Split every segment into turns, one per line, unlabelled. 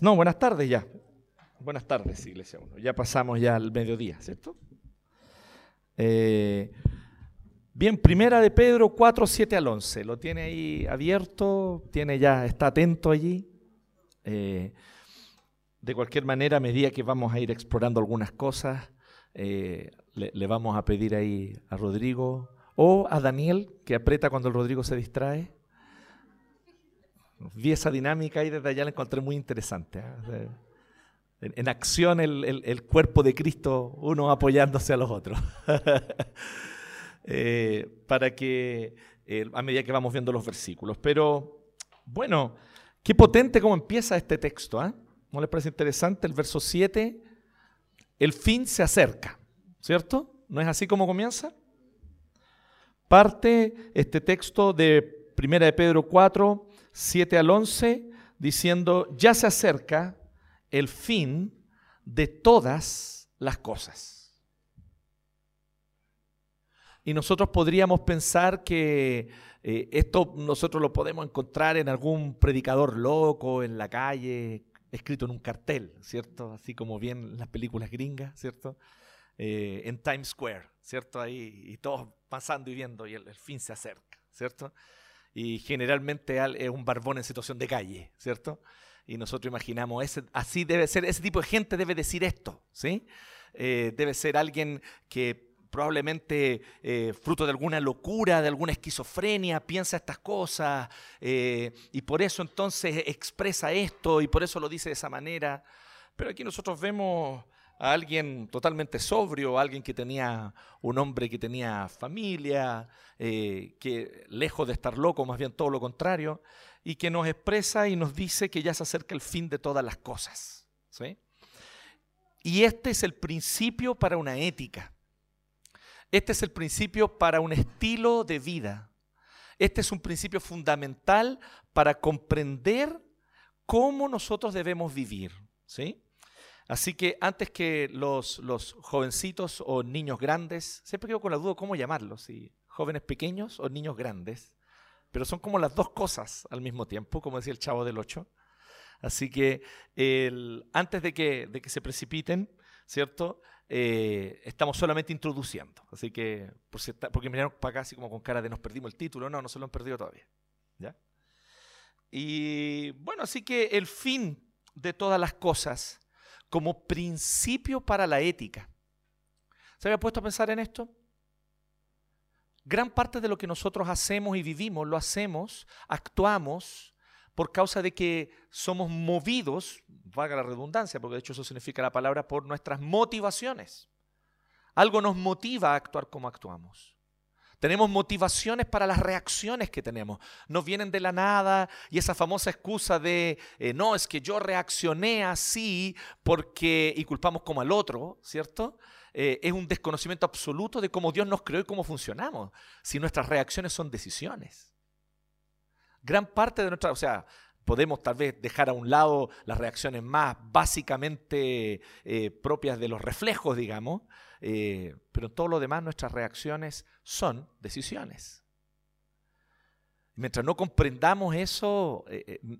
no, buenas tardes ya. Buenas tardes, Iglesia 1. Ya pasamos ya al mediodía, ¿cierto? Eh, bien, primera de Pedro 4, 7 al 11. Lo tiene ahí abierto, tiene ya, está atento allí. Eh, de cualquier manera, a medida que vamos a ir explorando algunas cosas, eh, le, le, vamos a pedir ahí a Rodrigo o a Daniel, que aprieta cuando el Rodrigo se distrae. Vi esa dinámica y desde allá la encontré muy interesante. ¿eh? en, acción el, cuerpo de Cristo, uno apoyándose a los otros. Eh, para que, eh, a medida que vamos viendo los versículos. Pero, bueno, qué potente cómo empieza este texto. ¿eh? ¿No les parece interesante? El verso 7, el fin se acerca, ¿cierto? ¿No es así como comienza? Parte este texto de 1 de Pedro 4, 7 al 11, diciendo, ya se acerca el fin de todas las cosas. Y nosotros podríamos pensar que eh, esto nosotros lo podemos encontrar en algún predicador loco en la calle, escrito en un cartel, ¿cierto? Así como bien las películas gringas, ¿cierto? Eh, en Times Square, ¿cierto? Ahí y todos pasando y viendo y el, el fin se acerca, ¿cierto? Y generalmente es un barbón en situación de calle, ¿cierto? y nosotros imaginamos, ese, así debe ser, ese tipo de gente debe decir esto, ¿sí? Eh, debe ser alguien que probablemente eh, fruto de alguna locura, de alguna esquizofrenia, piensa estas cosas eh, y por eso entonces expresa esto y por eso lo dice de esa manera. Pero aquí nosotros vemos a alguien totalmente sobrio, alguien que tenía un hombre que tenía familia, que lejos de estar loco, más bien todo lo contrario, y que nos expresa y nos dice que ya se acerca el fin de todas las cosas. Y este es el principio para una ética. Este es el principio para un estilo de vida. Este es un principio fundamental para comprender cómo nosotros debemos vivir. ¿sí? Así que antes que los, los jovencitos o niños grandes, siempre quedo con la duda cómo llamarlos, si jóvenes pequeños o niños grandes pero son como las dos cosas al mismo tiempo, como decía el chavo del 8. Así que antes de que, de que se precipiten, ¿cierto? Eh, estamos solamente introduciendo. Así que, por si porque miraron para acá así como con cara de nos perdimos el título. No, no se lo han perdido todavía. ¿Ya? Y bueno, así que el fin de todas las cosas como principio para la ética. ¿Se había puesto a pensar en esto? Gran parte de lo que nosotros hacemos y vivimos lo hacemos, actuamos por causa de que somos movidos, valga la redundancia, porque de hecho eso significa la palabra, por nuestras motivaciones. Algo nos motiva a actuar como actuamos. Tenemos motivaciones para las reacciones que tenemos. Nos vienen de la nada y esa famosa excusa de, eh, no, es que yo reaccioné así porque, y culpamos como al otro, ¿cierto? Eh, es un desconocimiento absoluto de cómo Dios nos creó y cómo funcionamos, si nuestras reacciones son decisiones. Gran parte de nuestra, o sea, podemos tal vez dejar a un lado las reacciones más básicamente eh, propias de los reflejos, digamos, eh, pero todo lo demás nuestras reacciones son decisiones. Mientras no comprendamos eso,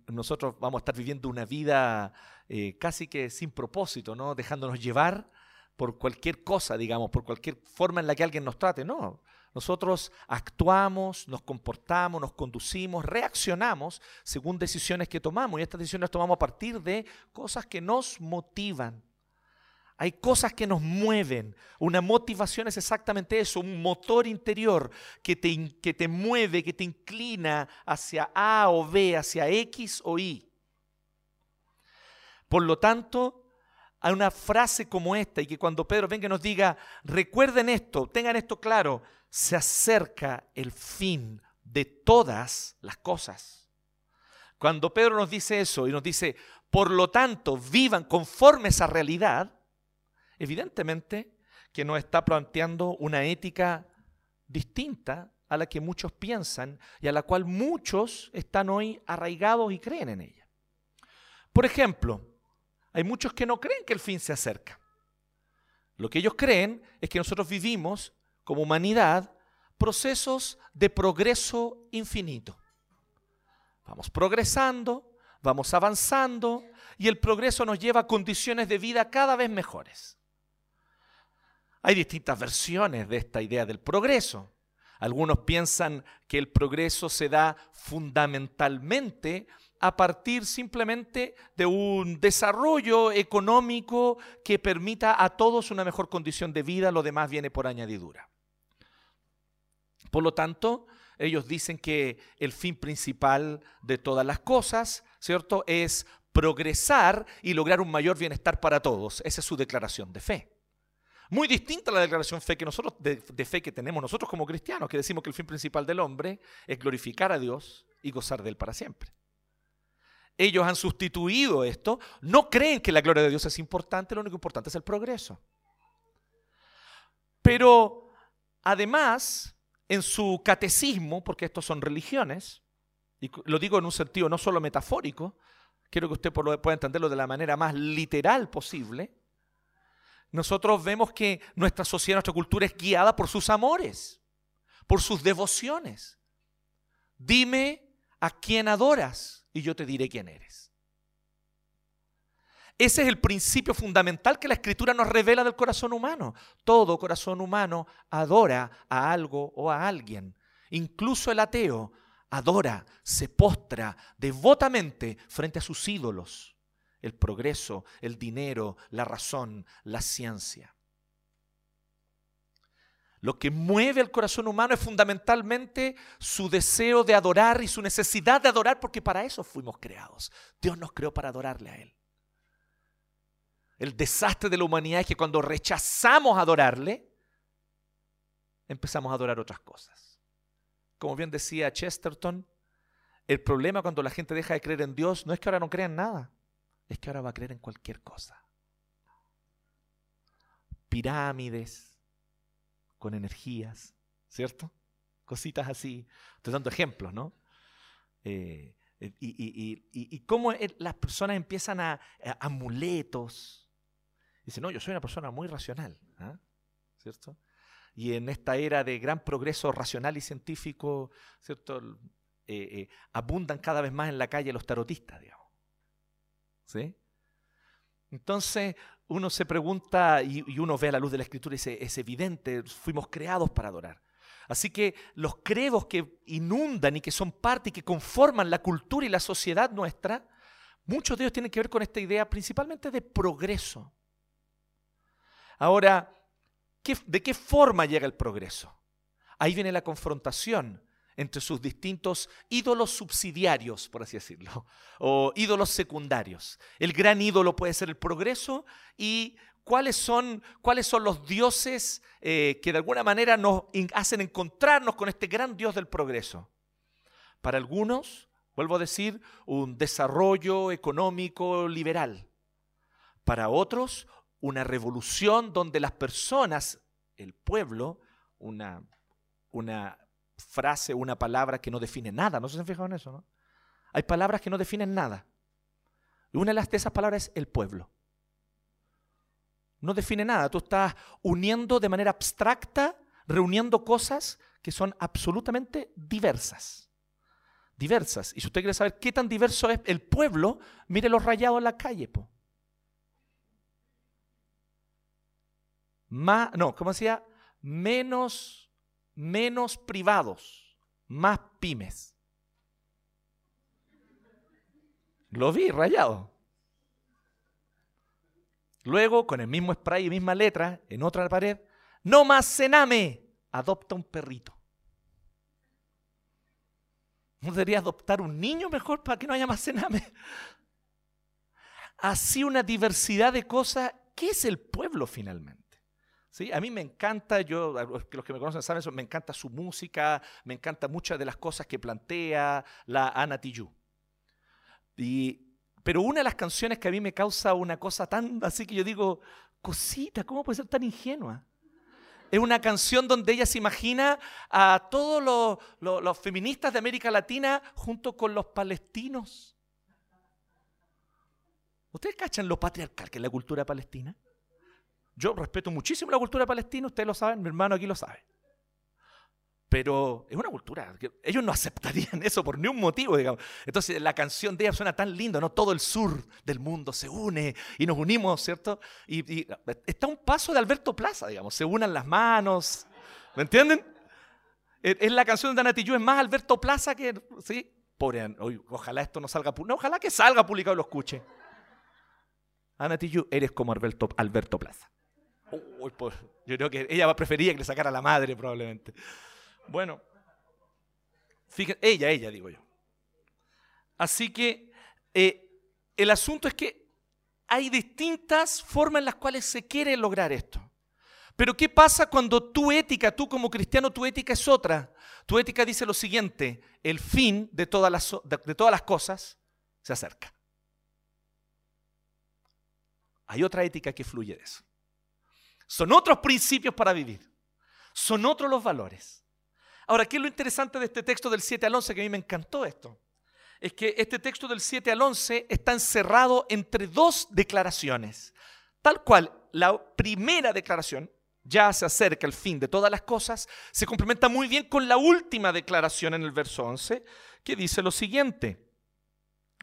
nosotros vamos a estar viviendo una vida casi que sin propósito, ¿no? dejándonos llevar por cualquier cosa, digamos, por cualquier forma en la que alguien nos trate. No, nosotros actuamos, nos comportamos, nos conducimos, reaccionamos según decisiones que tomamos. Y estas decisiones las tomamos a partir de cosas que nos motivan. Hay cosas que nos mueven. Una motivación es exactamente eso, un motor interior que te, que te mueve, que te inclina hacia A o B, hacia X o Y. Por lo tanto, a una frase como esta y que cuando Pedro venga y nos diga, recuerden esto, tengan esto claro, se acerca el fin de todas las cosas. Cuando Pedro nos dice eso y nos dice, por lo tanto, vivan conforme a esa realidad, evidentemente que nos está planteando una ética distinta a la que muchos piensan y a la cual muchos están hoy arraigados y creen en ella. Por ejemplo, hay muchos que no creen que el fin se acerca. Lo que ellos creen es que nosotros vivimos como humanidad procesos de progreso infinito. Vamos progresando, vamos avanzando y el progreso nos lleva a condiciones de vida cada vez mejores. Hay distintas versiones de esta idea del progreso. Algunos piensan que el progreso se da fundamentalmente a partir simplemente de un desarrollo económico que permita a todos una mejor condición de vida, lo demás viene por añadidura. Por lo tanto, ellos dicen que el fin principal de todas las cosas, ¿cierto?, es progresar y lograr un mayor bienestar para todos. Esa es su declaración de fe. Muy distinta a la declaración fe que nosotros, de, de, fe que tenemos nosotros como cristianos, que decimos que el fin principal del hombre es glorificar a Dios y gozar de Él para siempre. Ellos han sustituido esto, no creen que la gloria de Dios es importante, lo único importante es el progreso. Pero además, en su catecismo, porque estos son religiones, y lo digo en un sentido no solo metafórico, quiero que usted pueda entenderlo de la manera más literal posible, nosotros vemos que nuestra sociedad, nuestra cultura es guiada por sus amores, por sus devociones. Dime a quién adoras y yo te diré quién eres. Ese es el principio fundamental que la escritura nos revela del corazón humano. Todo corazón humano adora a algo o a alguien. Incluso el ateo adora, se postra devotamente frente a sus ídolos el progreso, el dinero, la razón, la ciencia. Lo que mueve al corazón humano es fundamentalmente su deseo de adorar y su necesidad de adorar, porque para eso fuimos creados. Dios nos creó para adorarle a Él. El desastre de la humanidad es que cuando rechazamos adorarle, empezamos a adorar otras cosas. Como bien decía Chesterton, el problema cuando la gente deja de creer en Dios no es que ahora no crean nada, es que ahora va a creer en cualquier cosa. Pirámides con energías, ¿cierto? Cositas así. Estoy dando ejemplos, ¿no? Eh, y, cómo las personas empiezan a, amuletos. Dicen, no, yo soy una persona muy racional, ¿ah? ¿cierto? Y en esta era de gran progreso racional y científico, ¿cierto? Eh, eh, abundan cada vez más en la calle los tarotistas, digamos. ¿Sí? Entonces uno se pregunta y, uno ve a la luz de la escritura y dice, es evidente, fuimos creados para adorar. Así que los credos que inundan y que son parte y que conforman la cultura y la sociedad nuestra, muchos de ellos tienen que ver con esta idea principalmente de progreso. Ahora, ¿de qué forma llega el progreso? Ahí viene la confrontación entre sus distintos ídolos subsidiarios, por así decirlo, o ídolos secundarios. El gran ídolo puede ser el progreso y cuáles son, cuáles son los dioses eh, que de alguna manera nos hacen encontrarnos con este gran Dios del progreso. Para algunos, vuelvo a decir, un desarrollo económico liberal. Para otros, una revolución donde las personas, el pueblo, una, una frase, una palabra que no define nada. ¿No se han fijado en eso? ¿no? Hay palabras que no definen nada. Y una de esas palabras es el pueblo. No define nada. Tú estás uniendo de manera abstracta, reuniendo cosas que son absolutamente diversas. Diversas. Y si usted quiere saber qué tan diverso es el pueblo, mire los rayados en la calle. Po. No, ¿cómo decía? Menos menos privados, más pymes. Lo vi rayado. Luego, con el mismo spray y misma letra, en otra pared, no más cename, adopta un perrito. ¿No debería adoptar un niño mejor para que no haya más cename? Así una diversidad de cosas. ¿Qué es el pueblo finalmente? ¿Sí? A mí me encanta, yo, los que me conocen saben eso, me encanta su música, me encanta muchas de las cosas que plantea la Ana Tijoux. pero una de las canciones que a mí me causa una cosa tan así que yo digo, cosita, ¿cómo puede ser tan ingenua? Es una canción donde ella se imagina a todos los, los feministas de América Latina junto con los palestinos. ¿Ustedes cachan lo patriarcal que es la cultura palestina? Yo respeto muchísimo la cultura palestina, ustedes lo saben, mi hermano aquí lo sabe. pero es una cultura. Ellos no aceptarían eso por ningún motivo, digamos. Entonces la canción de ella suena tan linda, ¿no? Todo el sur del mundo se une y nos unimos, ¿cierto? Y, está un paso de Alberto Plaza, digamos. Se unan las manos, ¿me entienden? Es la canción de Anatiyu, es más Alberto Plaza que, ¿sí? Pobre, ojalá esto no salga, no, ojalá que salga publicado y lo escuche. Anatiyu, eres como Alberto, Alberto Plaza. Yo creo que ella prefería que le sacara la madre probablemente. Bueno, fíjense, ella, ella digo yo. Así que eh, el asunto es que hay distintas formas en las cuales se quiere lograr esto. Pero ¿qué pasa cuando tu ética, tú como cristiano, tu ética es otra? Tu ética dice lo siguiente, el fin de todas las, de todas las cosas se acerca. Hay otra ética que fluye de eso. Son otros principios para vivir. Son otros los valores. Ahora, ¿qué es lo interesante de este texto del 7 al 11? Que a mí me encantó esto. Es que este texto del 7 al 11 está encerrado entre dos declaraciones. Tal cual, la primera declaración, ya se acerca el fin de todas las cosas, se complementa muy bien con la última declaración en el verso 11, que dice lo siguiente.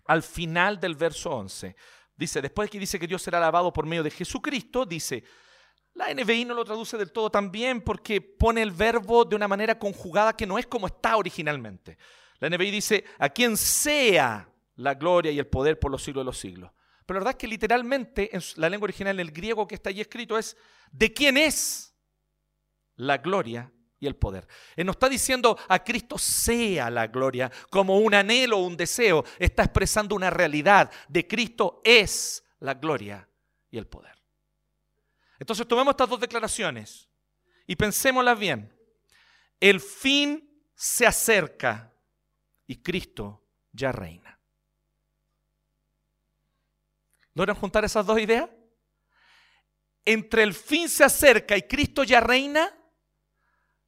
Al final del verso 11, dice, después que dice que Dios será alabado por medio de Jesucristo, dice, la NBI no lo traduce del todo tan bien porque pone el verbo de una manera conjugada que no es como está originalmente. La NBI dice, a quien sea la gloria y el poder por los siglos de los siglos. Pero la verdad es que literalmente en la lengua original, en el griego que está allí escrito, es de quién es la gloria y el poder. Él no está diciendo a Cristo sea la gloria como un anhelo o un deseo. Está expresando una realidad. De Cristo es la gloria y el poder. Entonces tomemos estas dos declaraciones y pensémoslas bien. El fin se acerca y Cristo ya reina. ¿Logran juntar esas dos ideas? Entre el fin se acerca y Cristo ya reina,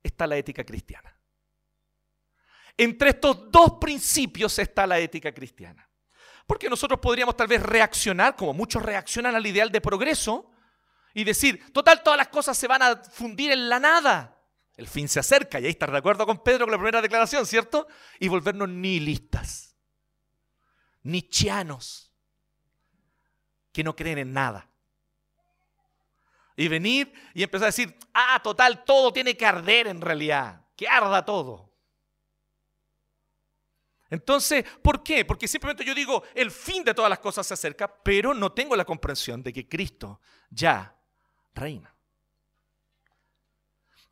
está la ética cristiana. Entre estos dos principios está la ética cristiana. Porque nosotros podríamos tal vez reaccionar, como muchos reaccionan al ideal de progreso, y decir, total, todas las cosas se van a fundir en la nada. El fin se acerca, y ahí estar de acuerdo con Pedro con la primera declaración, ¿cierto? Y volvernos nihilistas, nichianos, que no creen en nada. Y venir y empezar a decir, ah, total, todo tiene que arder en realidad, que arda todo. Entonces, ¿por qué? Porque simplemente yo digo, el fin de todas las cosas se acerca, pero no tengo la comprensión de que Cristo ya reina.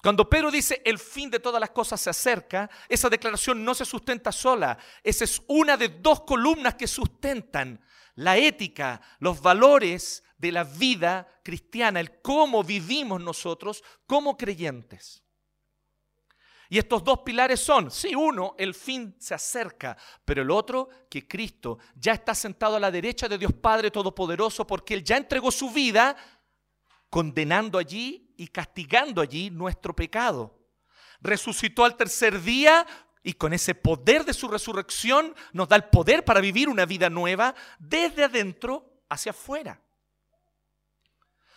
Cuando Pedro dice el fin de todas las cosas se acerca, esa declaración no se sustenta sola. Esa es una de dos columnas que sustentan la ética, los valores de la vida cristiana, el cómo vivimos nosotros como creyentes. Y estos dos pilares son, sí, uno, el fin se acerca, pero el otro, que Cristo ya está sentado a la derecha de Dios Padre Todopoderoso porque Él ya entregó su vida condenando allí y castigando allí nuestro pecado. Resucitó al tercer día y con ese poder de su resurrección nos da el poder para vivir una vida nueva desde adentro hacia afuera.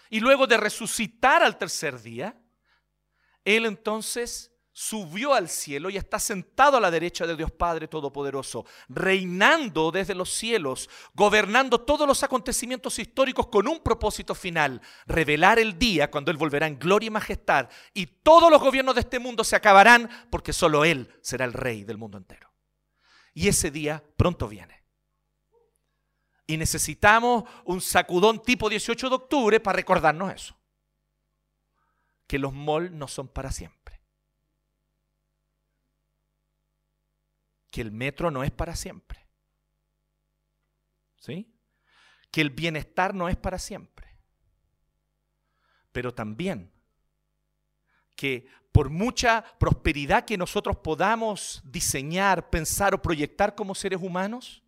Y luego de resucitar al tercer día, Él entonces subió al cielo y está sentado a la derecha de Dios Padre Todopoderoso, reinando desde los cielos, gobernando todos los acontecimientos históricos con un propósito final, revelar el día cuando Él volverá en gloria y majestad y todos los gobiernos de este mundo se acabarán porque solo Él será el rey del mundo entero. Y ese día pronto viene. Y necesitamos un sacudón tipo 18 de octubre para recordarnos eso. Que los mol no son para siempre que el metro no es para siempre. ¿Sí? Que el bienestar no es para siempre. Pero también que por mucha prosperidad que nosotros podamos diseñar, pensar o proyectar como seres humanos,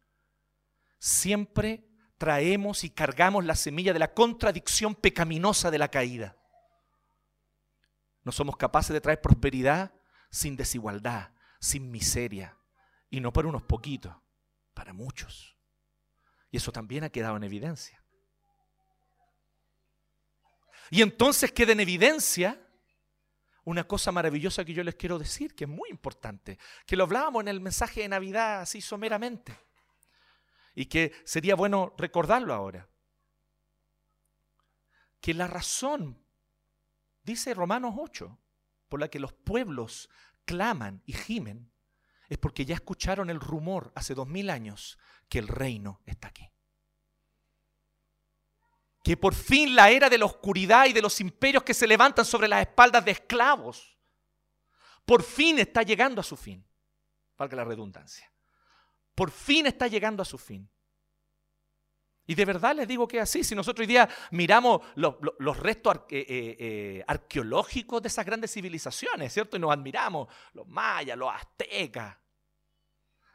siempre traemos y cargamos la semilla de la contradicción pecaminosa de la caída. No somos capaces de traer prosperidad sin desigualdad, sin miseria, y no para unos poquitos, para muchos. Y eso también ha quedado en evidencia. Y entonces queda en evidencia una cosa maravillosa que yo les quiero decir, que es muy importante, que lo hablábamos en el mensaje de Navidad así someramente, y que sería bueno recordarlo ahora. Que la razón, dice Romanos 8, por la que los pueblos claman y gimen, es porque ya escucharon el rumor hace dos mil años que el reino está aquí que por fin la era de la oscuridad y de los imperios que se levantan sobre las espaldas de esclavos, por fin está llegando a su fin. Valga la redundancia. Por fin está llegando a su fin. Y de verdad les digo que es así. Si nosotros hoy día miramos los, restos eh, eh, eh, arqueológicos de esas grandes civilizaciones, ¿cierto? Y nos admiramos, los mayas, los aztecas,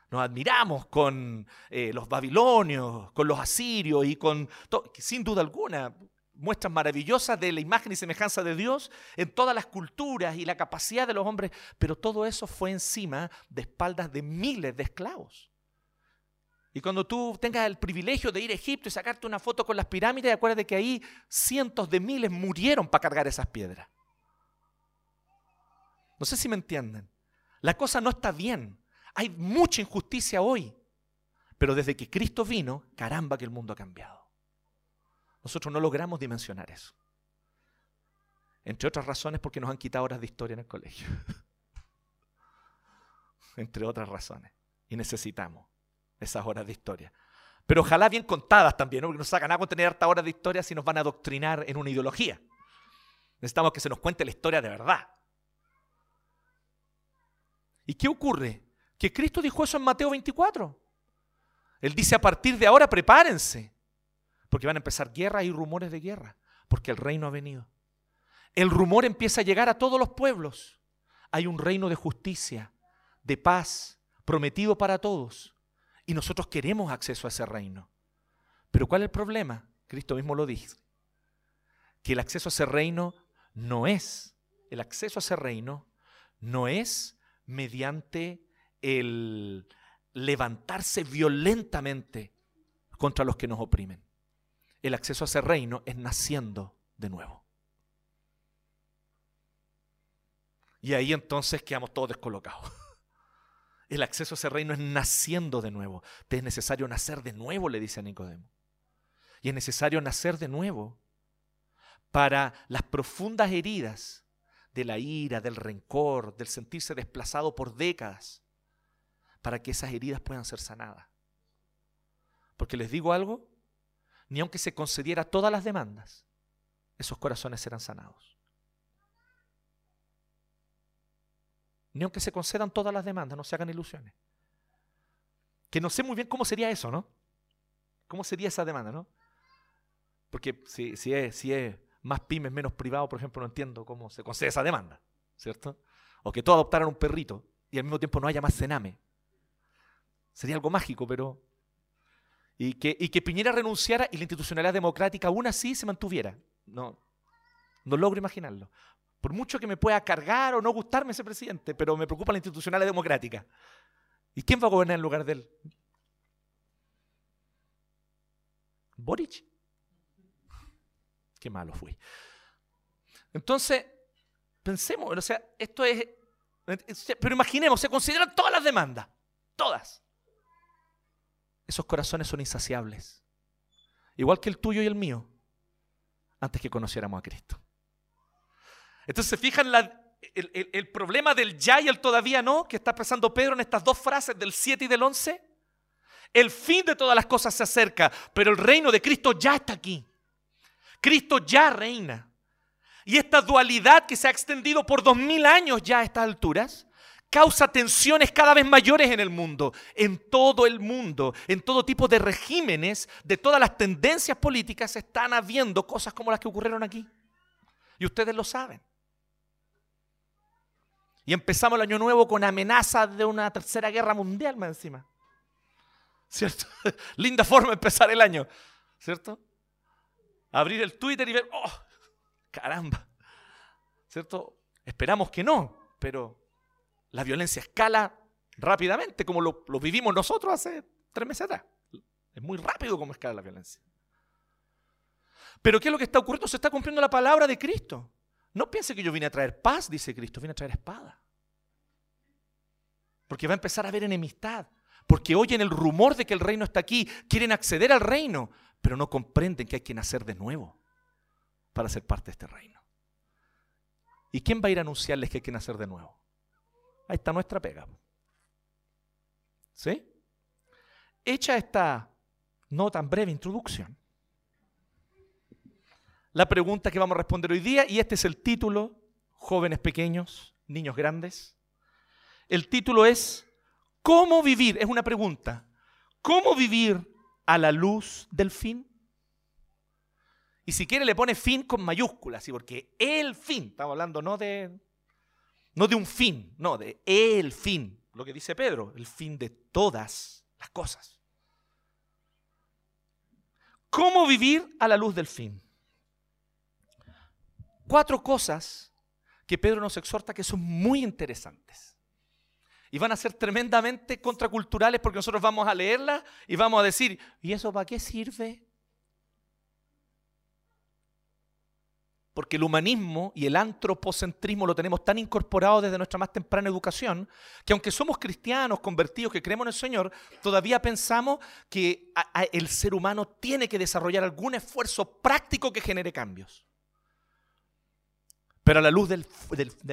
nos admiramos con eh, los babilonios, con los asirios y con, sin duda alguna, muestras maravillosas de la imagen y semejanza de Dios en todas las culturas y la capacidad de los hombres, pero todo eso fue encima de espaldas de miles de esclavos. Y cuando tú tengas el privilegio de ir a Egipto y sacarte una foto con las pirámides, acuérdate que ahí cientos de miles murieron para cargar esas piedras. No sé si me entienden. La cosa no está bien. Hay mucha injusticia hoy, pero desde que Cristo vino, caramba que el mundo ha cambiado. Nosotros no logramos dimensionar eso. Entre otras razones porque nos han quitado horas de historia en el colegio. Entre otras razones. Y necesitamos esas horas de historia. Pero ojalá bien contadas también, ¿no? porque nos sacan a tener hartas horas de historia si nos van a adoctrinar en una ideología. Necesitamos que se nos cuente la historia de verdad. ¿Y qué ocurre? Que Cristo dijo eso en Mateo 24. Él dice, a partir de ahora prepárense, porque van a empezar guerras y rumores de guerra, porque el reino ha venido. El rumor empieza a llegar a todos los pueblos. Hay un reino de justicia, de paz, prometido para todos. Y nosotros queremos acceso a ese reino. Pero ¿cuál es el problema? Cristo mismo lo dice. Que el acceso a ese reino no es, el acceso a ese reino no es mediante el levantarse violentamente contra los que nos oprimen. El acceso a ese reino es naciendo de nuevo. Y ahí entonces quedamos todos descolocados. El acceso a ese reino es naciendo de nuevo. Te es necesario nacer de nuevo, le dice a Nicodemo. Y es necesario nacer de nuevo para las profundas heridas de la ira, del rencor, del sentirse desplazado por décadas para que esas heridas puedan ser sanadas. Porque les digo algo, ni aunque se concediera todas las demandas, esos corazones serán sanados. Ni aunque se concedan todas las demandas, no se hagan ilusiones. Que no sé muy bien cómo sería eso, ¿no? ¿Cómo sería esa demanda, no? Porque si, si, es, si es más pymes, menos privado, por ejemplo, no entiendo cómo se concede esa demanda, ¿cierto? O que todos adoptaran un perrito y al mismo tiempo no haya más cename. Sería algo mágico, pero... Y que, y que Piñera renunciara y la institucionalidad democrática aún así se mantuviera. No, no logro imaginarlo. Por mucho que me pueda cargar o no gustarme ese presidente, pero me preocupa la institucionalidad democrática. ¿Y quién va a gobernar en lugar de él? ¿Boric? Qué malo fui. Entonces, pensemos, o sea, esto es... Pero imaginemos, se consideran todas las demandas, todas esos corazones son insaciables. Igual que el tuyo y el mío, antes que conociéramos a Cristo. Entonces, ¿se fijan el, el, problema del ya y el todavía no que está expresando Pedro en estas dos frases del 7 y del 11? El fin de todas las cosas se acerca, pero el reino de Cristo ya está aquí. Cristo ya reina. Y esta dualidad que se ha extendido por dos mil años ya a estas alturas, causa tensiones cada vez mayores en el mundo, en todo el mundo, en todo tipo de regímenes, de todas las tendencias políticas, están habiendo cosas como las que ocurrieron aquí. Y ustedes lo saben. Y empezamos el año nuevo con amenazas de una tercera guerra mundial más encima. ¿Cierto? Linda forma de empezar el año. ¿Cierto? Abrir el Twitter y ver, oh, caramba. ¿Cierto? Esperamos que no, pero la violencia escala rápidamente, como lo, vivimos nosotros hace tres meses atrás. Es muy rápido como escala la violencia. Pero ¿qué es lo que está ocurriendo? Se está cumpliendo la palabra de Cristo. No piense que yo vine a traer paz, dice Cristo, vine a traer espada. Porque va a empezar a haber enemistad. Porque oyen el rumor de que el reino está aquí, quieren acceder al reino, pero no comprenden que hay que nacer de nuevo para ser parte de este reino. ¿Y quién va a ir a anunciarles que hay que nacer de nuevo? Ahí está nuestra pega. ¿Sí? Hecha esta no tan breve introducción, la pregunta que vamos a responder hoy día, y este es el título, jóvenes pequeños, niños grandes, el título es ¿Cómo vivir? Es una pregunta. ¿Cómo vivir a la luz del fin? Y si quiere le pone fin con mayúsculas, ¿sí? porque el fin, estamos hablando no de, no de un fin, no, de el fin, lo que dice Pedro, el fin de todas las cosas. ¿Cómo vivir a la luz del fin? Cuatro cosas que Pedro nos exhorta que son muy interesantes. Y van a ser tremendamente contraculturales porque nosotros vamos a leerlas y vamos a decir, ¿y eso para qué sirve? Porque el humanismo y el antropocentrismo lo tenemos tan incorporado desde nuestra más temprana educación, que aunque somos cristianos, convertidos, que creemos en el Señor, todavía pensamos que el ser humano tiene que desarrollar algún esfuerzo práctico que genere cambios. Pero a la luz del,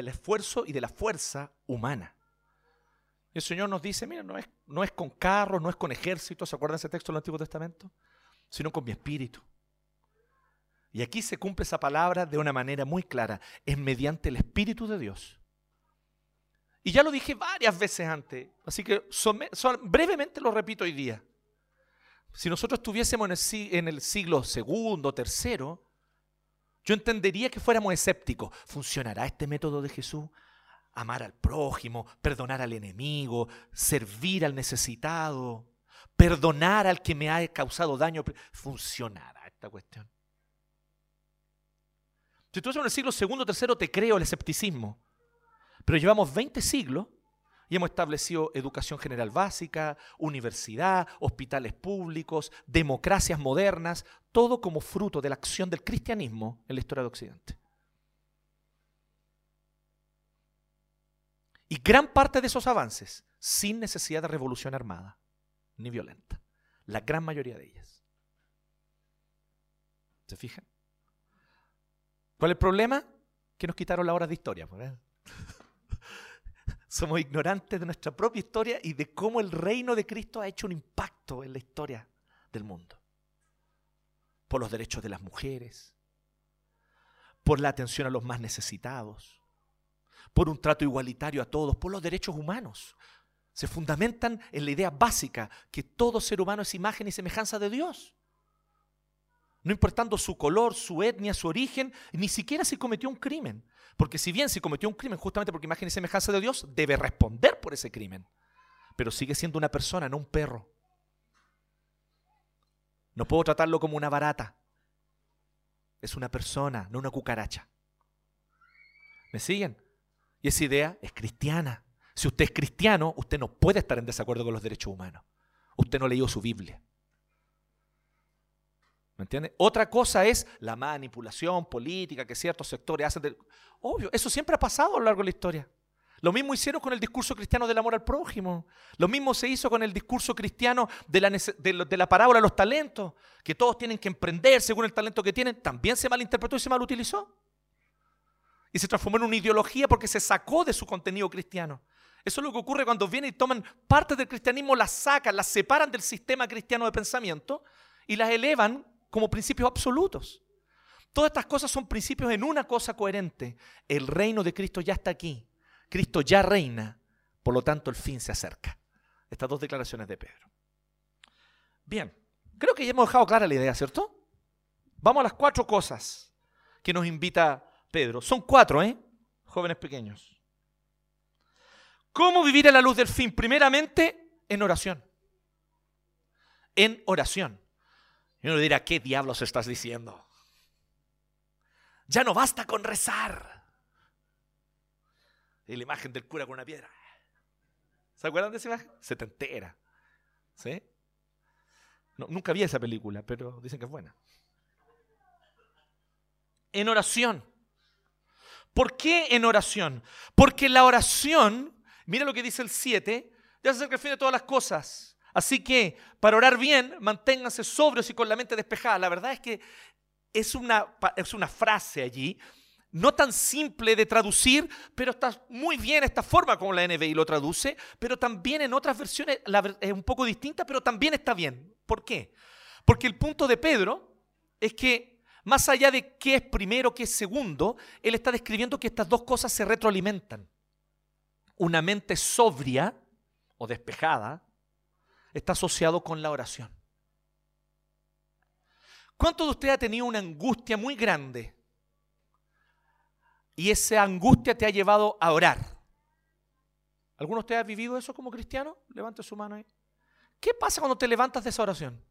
esfuerzo y de la fuerza humana. El Señor nos dice, mira, no es, no es con carros, no es con ejércitos, ¿se acuerdan ese texto del Antiguo Testamento? Sino con mi espíritu. Y aquí se cumple esa palabra de una manera muy clara, es mediante el Espíritu de Dios. Y ya lo dije varias veces antes, así que brevemente lo repito hoy día. Si nosotros estuviésemos en el, siglo segundo, tercero, yo entendería que fuéramos escépticos. ¿Funcionará este método de Jesús? amar al prójimo, perdonar al enemigo, servir al necesitado, perdonar al que me ha causado daño. Funcionará esta cuestión. Si tú estás en el siglo segundo, tercero, te creo el escepticismo. Pero llevamos 20 siglos y hemos establecido educación general básica, universidad, hospitales públicos, democracias modernas, todo como fruto de la acción del cristianismo en la historia de Occidente. Y gran parte de esos avances sin necesidad de revolución armada ni violenta. La gran mayoría de ellas. ¿Se fijan? ¿Cuál es el problema? Que nos quitaron la hora de historia. Pues, ¿eh? Somos ignorantes de nuestra propia historia y de cómo el reino de Cristo ha hecho un impacto en la historia del mundo. Por los derechos de las mujeres, por la atención a los más necesitados, por un trato igualitario a todos, por los derechos humanos. Se fundamentan en la idea básica que todo ser humano es imagen y semejanza de Dios. No importando su color, su etnia, su origen, ni siquiera si cometió un crimen. Porque si bien si cometió un crimen justamente porque imagen y semejanza de Dios, debe responder por ese crimen. Pero sigue siendo una persona, no un perro. No puedo tratarlo como una barata. Es una persona, no una cucaracha. ¿Me siguen? Y esa idea es cristiana. Si usted es cristiano, usted no puede estar en desacuerdo con los derechos humanos. Usted no leyó su Biblia. ¿Me entiende? Otra cosa es la manipulación política que ciertos sectores hacen. Obvio, eso siempre ha pasado a lo largo de la historia. Lo mismo hicieron con el discurso cristiano del amor al prójimo. Lo mismo se hizo con el discurso cristiano de la, de la parábola de los talentos, que todos tienen que emprender según el talento que tienen. También se malinterpretó y se malutilizó y se transformó en una ideología porque se sacó de su contenido cristiano. Eso es lo que ocurre cuando vienen y toman parte del cristianismo, las sacan, las separan del sistema cristiano de pensamiento y las elevan como principios absolutos. Todas estas cosas son principios en una cosa coherente. El reino de Cristo ya está aquí. Cristo ya reina. Por lo tanto, el fin se acerca. Estas dos declaraciones de Pedro. Bien, creo que ya hemos dejado clara la idea, ¿cierto? Vamos a las cuatro cosas que nos invita Pedro. Son cuatro, ¿eh? Jóvenes pequeños. ¿Cómo vivir a la luz del fin? Primeramente, en oración. En oración. Y uno dirá, ¿qué diablos estás diciendo? Ya no basta con rezar. Y la imagen del cura con una piedra. ¿Se acuerdan de esa imagen? Se te entera. ¿Sí? nunca vi esa película, pero dicen que es buena. En oración. ¿Por qué en oración? Porque la oración, mira lo que dice el 7, ya se acerca el fin de todas las cosas. Así que para orar bien, manténganse sobrios y con la mente despejada. La verdad es que es una, es una frase allí, no tan simple de traducir, pero está muy bien esta forma como la NBI lo traduce, pero también en otras versiones es un poco distinta, pero también está bien. ¿Por qué? Porque el punto de Pedro es que más allá de qué es primero, qué es segundo, él está describiendo que estas dos cosas se retroalimentan. Una mente sobria o despejada está asociado con la oración. ¿Cuánto de usted ha tenido una angustia muy grande y esa angustia te ha llevado a orar? ¿Alguno de ustedes ha vivido eso como cristiano? Levante su mano ahí. ¿Qué pasa cuando te levantas de esa oración?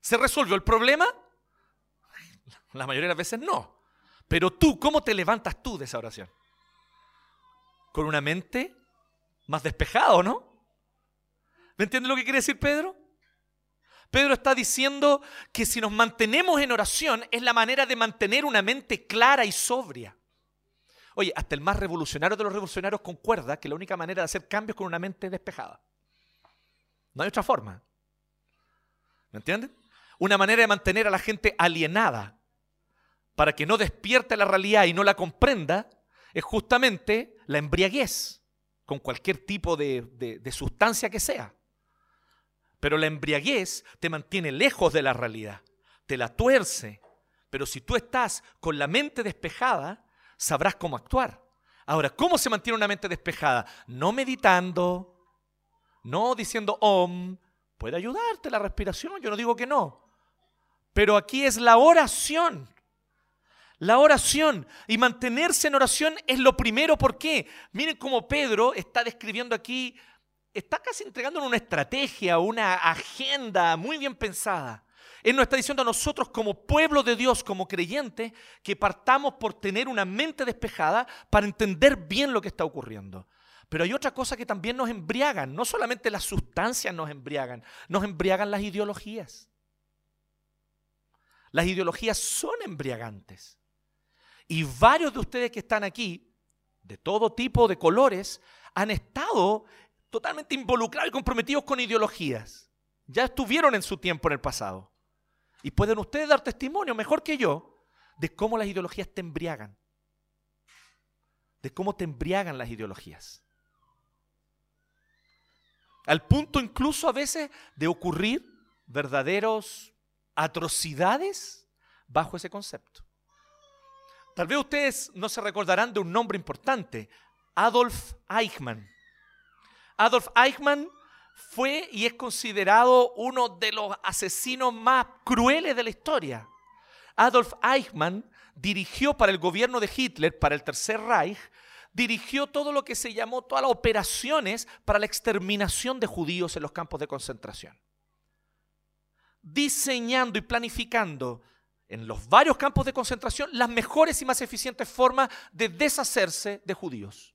¿Se resolvió el problema? La mayoría de las veces no. Pero tú, ¿cómo te levantas tú de esa oración? Con una mente más despejada, ¿o no? ¿Me entiendes lo que quiere decir Pedro? Pedro está diciendo que si nos mantenemos en oración es la manera de mantener una mente clara y sobria. Oye, hasta el más revolucionario de los revolucionarios concuerda que la única manera de hacer cambios es con una mente despejada. No hay otra forma. ¿Me entienden? Una manera de mantener a la gente alienada para que no despierte la realidad y no la comprenda es justamente la embriaguez con cualquier tipo de, sustancia que sea. Pero la embriaguez te mantiene lejos de la realidad, te la tuerce. Pero si tú estás con la mente despejada, sabrás cómo actuar. Ahora, ¿cómo se mantiene una mente despejada? No meditando, no diciendo om, puede ayudarte la respiración, yo no digo que no. Pero aquí es la oración. La oración y mantenerse en oración es lo primero. ¿Por qué? Miren cómo Pedro está describiendo aquí, está casi entregándonos una estrategia, una agenda muy bien pensada. Él nos está diciendo a nosotros como pueblo de Dios, como creyentes, que partamos por tener una mente despejada para entender bien lo que está ocurriendo. Pero hay otra cosa que también nos embriagan. No solamente las sustancias nos embriagan, nos embriagan las ideologías. Las ideologías son embriagantes. Y varios de ustedes que están aquí, de todo tipo de colores, han estado totalmente involucrados y comprometidos con ideologías. Ya estuvieron en su tiempo en el pasado. Y pueden ustedes dar testimonio, mejor que yo, de cómo las ideologías te embriagan. De cómo te embriagan las ideologías. Al punto incluso a veces de ocurrir verdaderos atrocidades bajo ese concepto. Tal vez ustedes no se recordarán de un nombre importante, Adolf Eichmann. Adolf Eichmann fue y es considerado uno de los asesinos más crueles de la historia. Adolf Eichmann dirigió para el gobierno de Hitler, para el Tercer Reich, dirigió todo lo que se llamó todas las operaciones para la exterminación de judíos en los campos de concentración. Diseñando y planificando en los varios campos de concentración las mejores y más eficientes formas de deshacerse de judíos.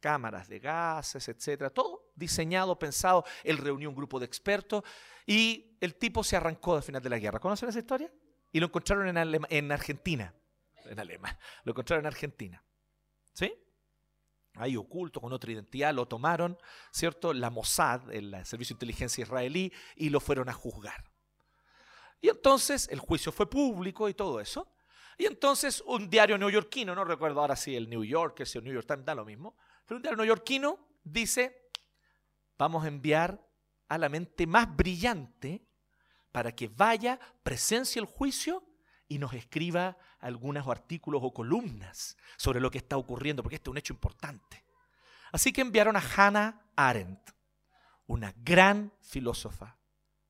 Cámaras de gases, etcétera, todo diseñado, pensado. Él reunió un grupo de expertos y el tipo se arrancó al final de la guerra. ¿Conocen esa historia? Y lo encontraron en, en Argentina. En Alemania. Lo encontraron en Argentina. ¿Sí? ahí oculto, con otra identidad, lo tomaron, ¿cierto? La Mossad, el servicio de inteligencia israelí, y lo fueron a juzgar. Y entonces el juicio fue público y todo eso. Y entonces un diario neoyorquino, no recuerdo ahora si el New Yorker, si el New York Times da lo mismo, un diario neoyorquino dice, vamos a enviar a la mente más brillante para que vaya, presencie el juicio y nos escriba algunos artículos o columnas sobre lo que está ocurriendo, porque este es un hecho importante. Así que enviaron a Hannah Arendt, una gran filósofa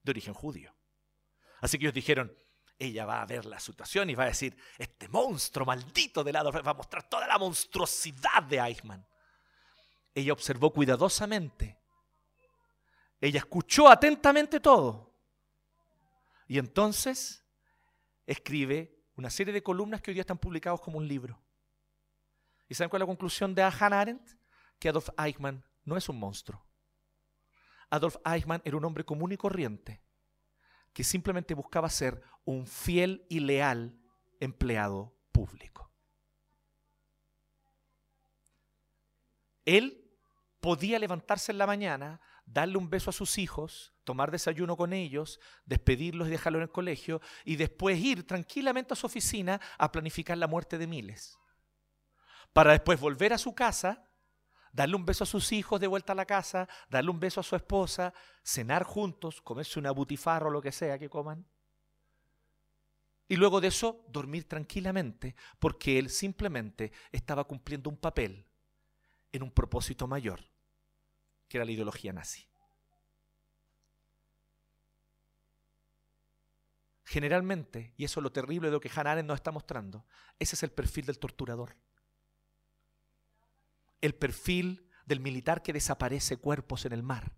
de origen judío. Así que ellos dijeron, ella va a ver la situación y va a decir, este monstruo maldito de lado va a mostrar toda la monstruosidad de Eichmann. Ella observó cuidadosamente. Ella escuchó atentamente todo. Y entonces escribe una serie de columnas que hoy día están publicados como un libro. ¿Y saben cuál es la conclusión de Hannah Arendt? Que Adolf Eichmann no es un monstruo. Adolf Eichmann era un hombre común y corriente que simplemente buscaba ser un fiel y leal empleado público. Él podía levantarse en la mañana, darle un beso a sus hijos, tomar desayuno con ellos, despedirlos y dejarlos en el colegio y después ir tranquilamente a su oficina a planificar la muerte de miles. Para después volver a su casa, darle un beso a sus hijos de vuelta a la casa, darle un beso a su esposa, cenar juntos, comerse una butifarra o lo que sea que coman. Y luego de eso, dormir tranquilamente, porque él simplemente estaba cumpliendo un papel en un propósito mayor, que era la ideología nazi. Generalmente, y eso es lo terrible de lo que Hannah Arendt nos está mostrando, ese es el perfil del torturador. El perfil del militar que desaparece cuerpos en el mar.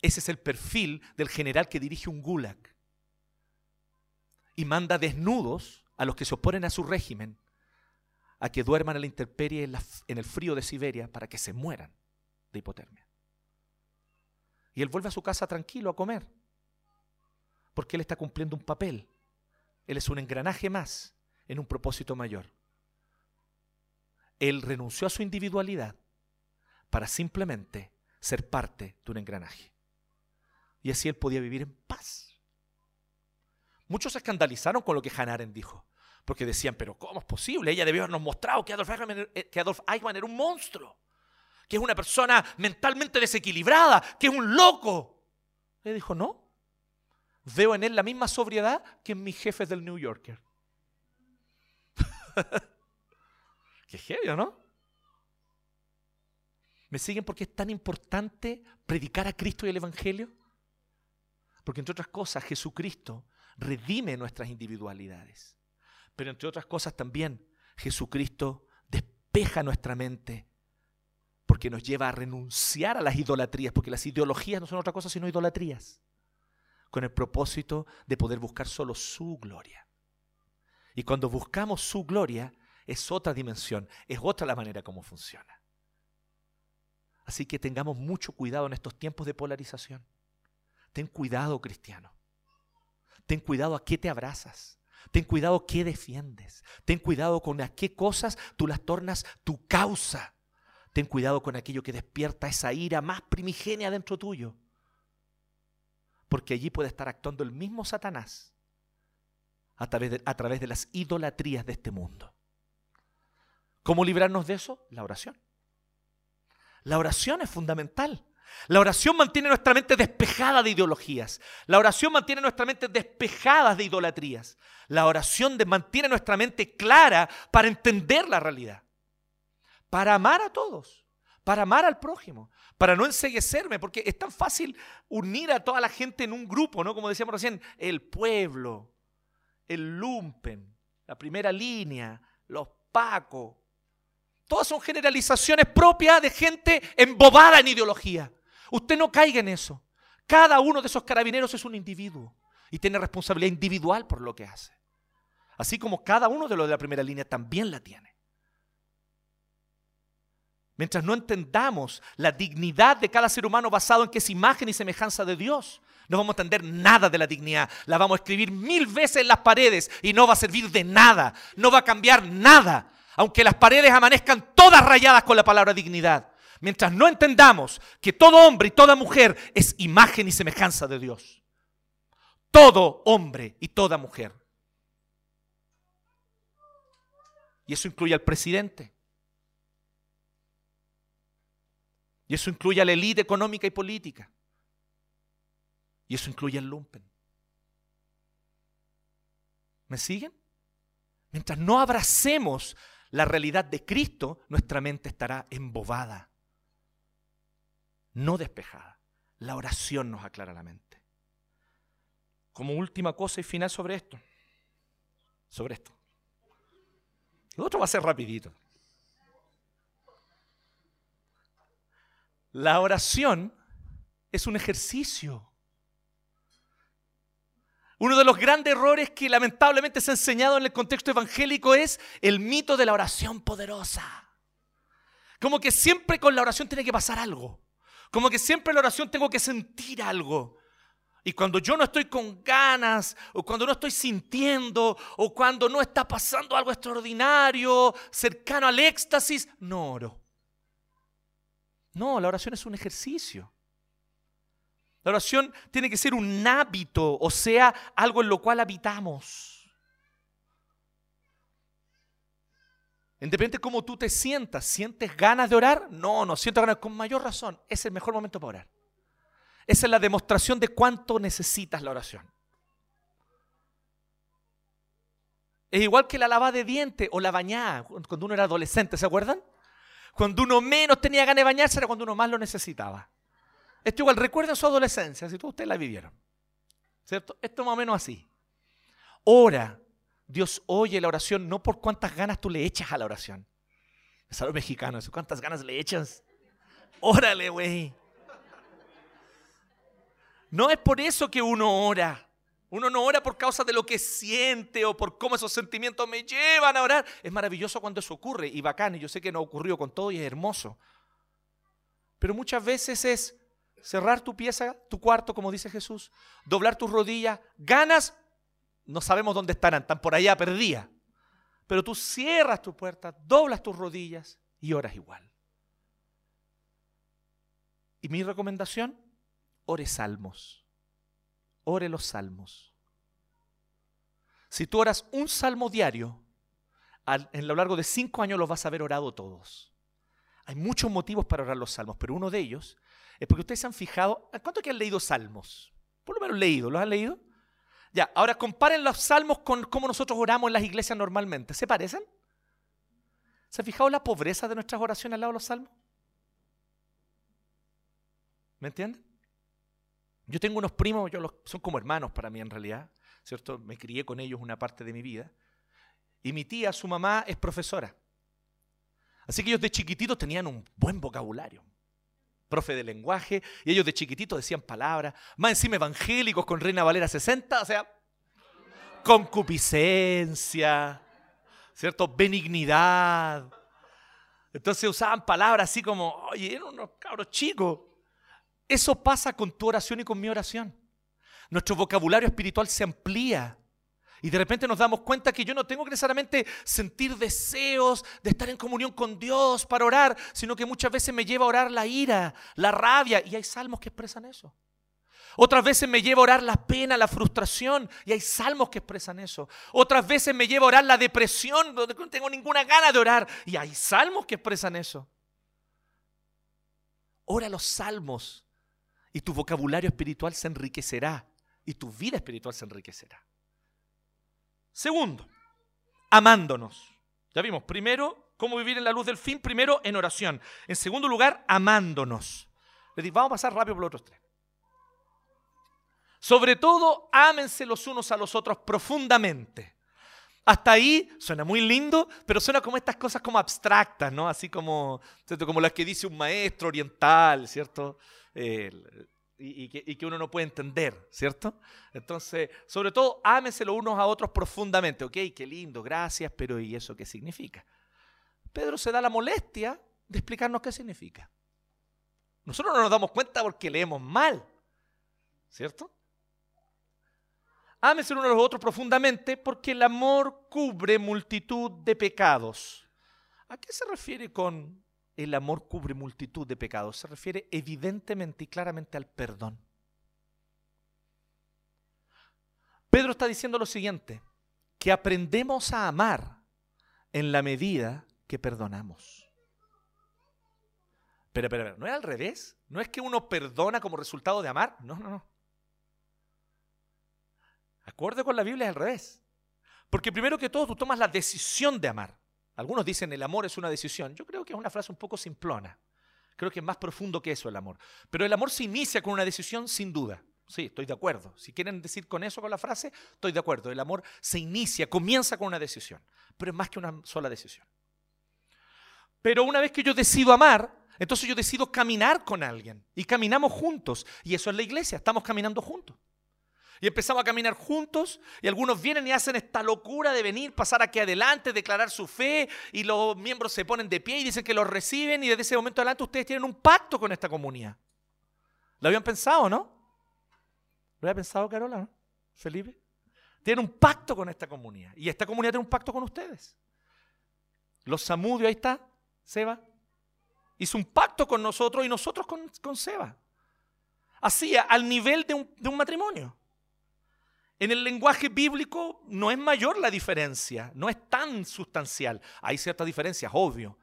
Ese es el perfil del general que dirige un gulag y manda desnudos a los que se oponen a su régimen a que duerman en la intemperie en, el frío de Siberia para que se mueran de hipotermia. Y él vuelve a su casa tranquilo a comer, porque él está cumpliendo un papel. Él es un engranaje más en un propósito mayor. Él renunció a su individualidad para simplemente ser parte de un engranaje. Y así él podía vivir en paz. Muchos se escandalizaron con lo que Hanaren dijo porque decían, pero ¿cómo es posible? Ella debió habernos mostrado que Adolf Eichmann, era un monstruo, que es una persona mentalmente desequilibrada, que es un loco. Ella dijo, no, veo en él la misma sobriedad que en mis jefes del New Yorker. Qué genio, ¿no? ¿Me siguen porque es tan importante predicar a Cristo y el Evangelio? Porque entre otras cosas Jesucristo redime nuestras individualidades. Pero entre otras cosas también Jesucristo despeja nuestra mente porque nos lleva a renunciar a las idolatrías, porque las ideologías no son otra cosa sino idolatrías, con el propósito de poder buscar solo su gloria. Y cuando buscamos su gloria, es otra dimensión, es otra la manera como funciona. Así que tengamos mucho cuidado en estos tiempos de polarización. Ten cuidado, cristiano. Ten cuidado a qué te abrazas. Ten cuidado qué defiendes. Ten cuidado con a qué cosas tú las tornas tu causa. Ten cuidado con aquello que despierta esa ira más primigenia dentro tuyo. Porque allí puede estar actuando el mismo Satanás a través de, a través de las idolatrías de este mundo. ¿Cómo librarnos de eso? La oración. La oración es fundamental. La oración mantiene nuestra mente despejada de ideologías. La oración mantiene nuestra mente despejada de idolatrías. La oración mantiene nuestra mente clara para entender la realidad. Para amar a todos. Para amar al prójimo. Para no enseguecerme. Porque es tan fácil unir a toda la gente en un grupo, ¿no? Como decíamos recién, el pueblo, el lumpen, la primera línea, los pacos. Todas son generalizaciones propias de gente embobada en ideología. Usted no caiga en eso. Cada uno de esos carabineros es un individuo y tiene responsabilidad individual por lo que hace. Así como cada uno de los de la primera línea también la tiene. Mientras no entendamos la dignidad de cada ser humano basado en que es imagen y semejanza de Dios, no vamos a entender nada de la dignidad. La vamos a escribir mil veces en las paredes y no va a servir de nada. No va a cambiar nada. Aunque las paredes amanezcan todas rayadas con la palabra dignidad. Mientras no entendamos que todo hombre y toda mujer es imagen y semejanza de Dios. Todo hombre y toda mujer. Y eso incluye al presidente. Y eso incluye a la élite económica y política. Y eso incluye al lumpen. ¿Me siguen? Mientras no abracemos la realidad de Cristo, nuestra mente estará embobada no despejada. La oración nos aclara la mente. Como última cosa y final sobre esto. Sobre esto. Lo otro va a ser rapidito. La oración es un ejercicio. Uno de los grandes errores que lamentablemente se ha enseñado en el contexto evangélico es el mito de la oración poderosa. Como que siempre con la oración tiene que pasar algo. Como que siempre en la oración tengo que sentir algo. Y cuando yo no estoy con ganas, o cuando no estoy sintiendo, o cuando no está pasando algo extraordinario, cercano al éxtasis, no oro. No, la oración es un ejercicio. La oración tiene que ser un hábito, o sea, algo en lo cual habitamos. Independiente de cómo tú te sientas, ¿sientes ganas de orar? No, no siento ganas. Con mayor razón, es el mejor momento para orar. Esa es la demostración de cuánto necesitas la oración. Es igual que la lavada de dientes o la bañada cuando uno era adolescente, ¿se acuerdan? Cuando uno menos tenía ganas de bañarse era cuando uno más lo necesitaba. Esto igual, recuerden su adolescencia, si todos ustedes la vivieron. ¿Cierto? Esto más o menos así. Ora, Dios oye la oración no por cuántas ganas tú le echas a la oración. Es algo mexicano eso. ¿Cuántas ganas le echas? Órale, güey. No es por eso que uno ora. Uno no ora por causa de lo que siente o por cómo esos sentimientos me llevan a orar. Es maravilloso cuando eso ocurre y bacán. Y yo sé que no ocurrió con todo y es hermoso. Pero muchas veces es cerrar tu pieza, tu cuarto, como dice Jesús, doblar tus rodillas, ganas no sabemos dónde estarán, están por allá perdidas. Pero tú cierras tu puerta, doblas tus rodillas y oras igual. Y mi recomendación, ore salmos. Ore los salmos. Si tú oras un salmo diario, en lo largo de cinco años los vas a haber orado todos. Hay muchos motivos para orar los salmos, pero uno de ellos es porque ustedes se han fijado, ¿cuánto que han leído salmos? Por lo menos leído, ¿los han leído? Ya, ahora comparen los salmos con cómo nosotros oramos en las iglesias normalmente. ¿Se parecen? ¿Se ha fijado la pobreza de nuestras oraciones al lado de los salmos? ¿Me entienden? Yo tengo unos primos, yo son como hermanos para mí en realidad, ¿cierto? Me crié con ellos una parte de mi vida. Y mi tía, su mamá, es profesora. Así que ellos de chiquititos tenían un buen vocabulario, profe de lenguaje, y ellos de chiquitito decían palabras, más encima evangélicos con Reina Valera 60, o sea, concupiscencia, ¿cierto? Benignidad. Entonces usaban palabras así como, oye, eran unos cabros chicos. Eso pasa con tu oración y con mi oración. Nuestro vocabulario espiritual se amplía y de repente nos damos cuenta que yo no tengo que necesariamente sentir deseos de estar en comunión con Dios para orar, sino que muchas veces me lleva a orar la ira, la rabia, y hay salmos que expresan eso. Otras veces me lleva a orar la pena, la frustración, y hay salmos que expresan eso. Otras veces me lleva a orar la depresión, donde no tengo ninguna gana de orar, y hay salmos que expresan eso. Ora los salmos, y tu vocabulario espiritual se enriquecerá, y tu vida espiritual se enriquecerá. Segundo, amándonos. Ya vimos, primero, cómo vivir en la luz del fin, primero en oración. En segundo lugar, amándonos. vamos a pasar rápido por los otros tres. Sobre todo, ámense los unos a los otros profundamente. Hasta ahí suena muy lindo, pero suena como estas cosas como abstractas, ¿no? Así como, como las que dice un maestro oriental, ¿cierto? Eh, y, que, uno no puede entender, ¿cierto? Entonces, sobre todo, ámense los unos a otros profundamente. Ok, qué lindo, gracias, pero ¿y eso qué significa? Pedro se da la molestia de explicarnos qué significa. Nosotros no nos damos cuenta porque leemos mal, ¿cierto? Ámense unos a los otros profundamente porque el amor cubre multitud de pecados. ¿A qué se refiere con el amor cubre multitud de pecados. Se refiere evidentemente y claramente al perdón. Pedro está diciendo lo siguiente, que aprendemos a amar en la medida que perdonamos. Pero, pero, pero, ¿no es al revés? ¿No es que uno perdona como resultado de amar? No, no, no. Acorde con la Biblia es al revés. Porque primero que todo tú tomas la decisión de amar. Algunos dicen el amor es una decisión. Yo creo que es una frase un poco simplona. Creo que es más profundo que eso el amor. Pero el amor se inicia con una decisión sin duda. Sí, estoy de acuerdo. Si quieren decir con eso, con la frase, estoy de acuerdo. El amor se inicia, comienza con una decisión. Pero es más que una sola decisión. Pero una vez que yo decido amar, entonces yo decido caminar con alguien. Y caminamos juntos. Y eso es la iglesia. Estamos caminando juntos. Y empezamos a caminar juntos y algunos vienen y hacen esta locura de venir, pasar aquí adelante, declarar su fe y los miembros se ponen de pie y dicen que los reciben y desde ese momento adelante ustedes tienen un pacto con esta comunidad. ¿Lo habían pensado, no? ¿Lo había pensado, Carola? Felipe. Tiene un pacto con esta comunidad. Y esta comunidad tiene un pacto con ustedes. Los Samudios, ahí está, Seba. Hizo un pacto con nosotros y nosotros con, Seba. Así, al nivel de un, de un matrimonio. En el lenguaje bíblico no es mayor la diferencia, no es tan sustancial. Hay ciertas diferencias, obvio.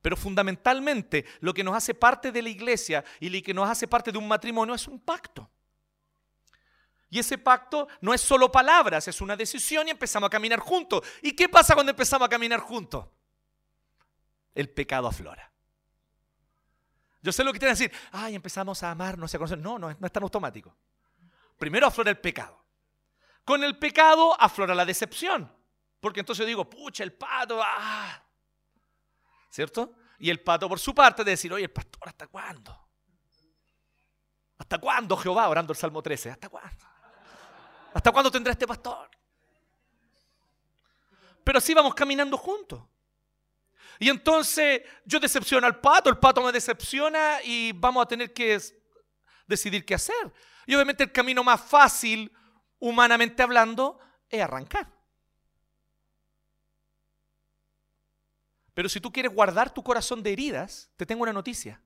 Pero fundamentalmente lo que nos hace parte de la iglesia y lo que nos hace parte de un matrimonio es un pacto. Y ese pacto no es solo palabras, es una decisión y empezamos a caminar juntos. ¿Y qué pasa cuando empezamos a caminar juntos? El pecado aflora. Yo sé lo que quieren decir, ay, empezamos a amar, no a conocer. No, no, no es tan automático. Primero aflora el pecado. Con el pecado aflora la decepción. Porque entonces yo digo, pucha, el pato, ah. ¿Cierto? Y el pato por su parte de decir, oye, el pastor, ¿hasta cuándo? ¿Hasta cuándo Jehová? Orando el Salmo 13, ¿hasta cuándo? ¿Hasta cuándo tendrá este pastor? Pero así vamos caminando juntos. Y entonces yo decepciono al pato, el pato me decepciona y vamos a tener que decidir qué hacer. Y obviamente el camino más fácil, humanamente hablando, es arrancar. Pero si tú quieres guardar tu corazón de heridas, te tengo una noticia.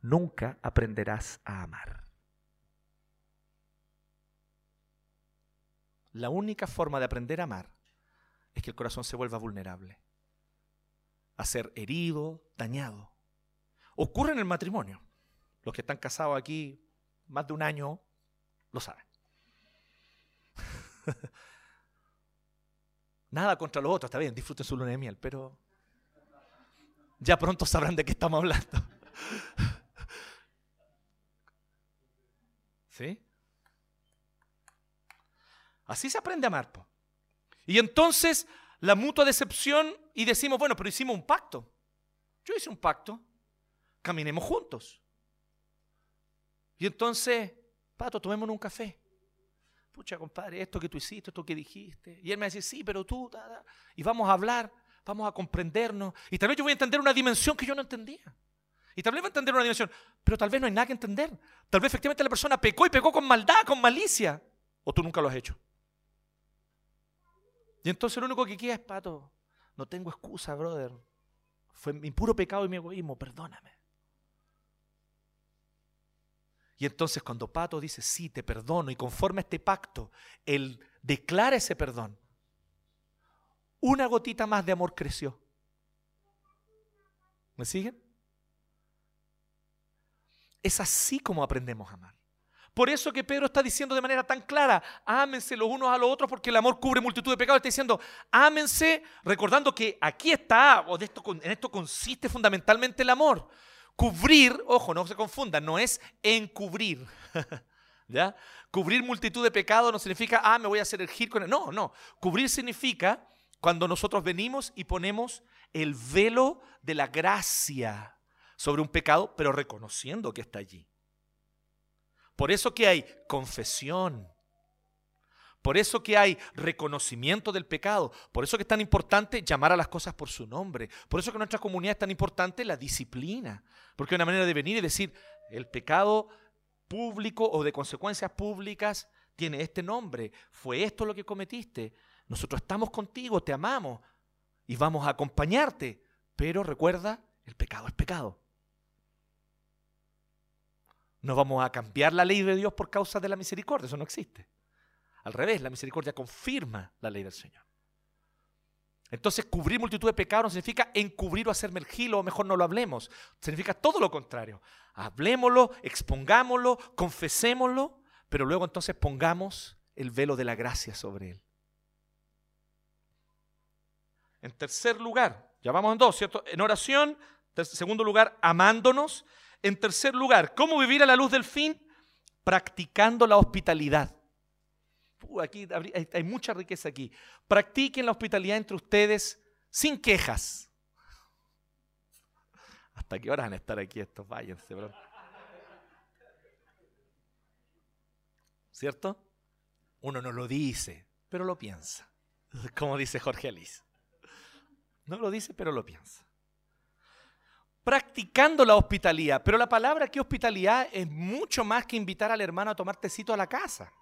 Nunca aprenderás a amar. La única forma de aprender a amar es que el corazón se vuelva vulnerable, a ser herido, dañado. Ocurre en el matrimonio. Los que están casados aquí más de un año lo saben. Nada contra los otros, está bien, disfruten su luna de miel, pero ya pronto sabrán de qué estamos hablando. ¿Sí? Así se aprende a amar. Y entonces la mutua decepción y decimos, bueno, pero hicimos un pacto. Yo hice un pacto. Caminemos juntos. Y entonces, Pato, tomémonos un café. Pucha, compadre, esto que tú hiciste, esto que dijiste. Y él me dice, sí, pero tú, y vamos a hablar, vamos a comprendernos. Y tal vez yo voy a entender una dimensión que yo no entendía. Y tal vez voy a entender una dimensión, pero tal vez no hay nada que entender. Tal vez efectivamente la persona pecó y pecó con maldad, con malicia. O tú nunca lo has hecho. Y entonces lo único que queda es, Pato, no tengo excusa, brother. Fue mi puro pecado y mi egoísmo, perdóname. Y entonces cuando Pato dice, sí, te perdono, y conforme a este pacto, él declara ese perdón, una gotita más de amor creció. ¿Me siguen? Es así como aprendemos a amar. Por eso que Pedro está diciendo de manera tan clara, ámense los unos a los otros porque el amor cubre multitud de pecados. Está diciendo, ámense recordando que aquí está, o en esto consiste fundamentalmente el amor. Cubrir, ojo, no se confundan, no es encubrir. ¿Ya? Cubrir multitud de pecados no significa, ah, me voy a hacer el con él. No, no. Cubrir significa cuando nosotros venimos y ponemos el velo de la gracia sobre un pecado, pero reconociendo que está allí. Por eso que hay confesión. Por eso que hay reconocimiento del pecado. Por eso que es tan importante llamar a las cosas por su nombre. Por eso que en nuestra comunidad es tan importante la disciplina. Porque una manera de venir y decir, el pecado público o de consecuencias públicas tiene este nombre. Fue esto lo que cometiste. Nosotros estamos contigo, te amamos y vamos a acompañarte. Pero recuerda, el pecado es pecado. No vamos a cambiar la ley de Dios por causa de la misericordia, eso no existe. Al revés, la misericordia confirma la ley del Señor. Entonces, cubrir multitud de pecados no significa encubrir o hacerme el gilo, o mejor no lo hablemos. Significa todo lo contrario. Hablemoslo, expongámoslo, confesémoslo, pero luego entonces pongamos el velo de la gracia sobre él. En tercer lugar, ya vamos en dos, ¿cierto? En oración, en segundo lugar, amándonos. En tercer lugar, ¿cómo vivir a la luz del fin? Practicando la hospitalidad. Aquí hay, mucha riqueza aquí. Practiquen la hospitalidad entre ustedes sin quejas. ¿Hasta qué hora van a estar aquí estos? Váyanse, bro. ¿Cierto? Uno no lo dice, pero lo piensa. Como dice Jorge Alice. No lo dice, pero lo piensa. practicando la hospitalidad. Pero la palabra aquí hospitalidad es mucho más que invitar al hermano a tomar tecito a la casa,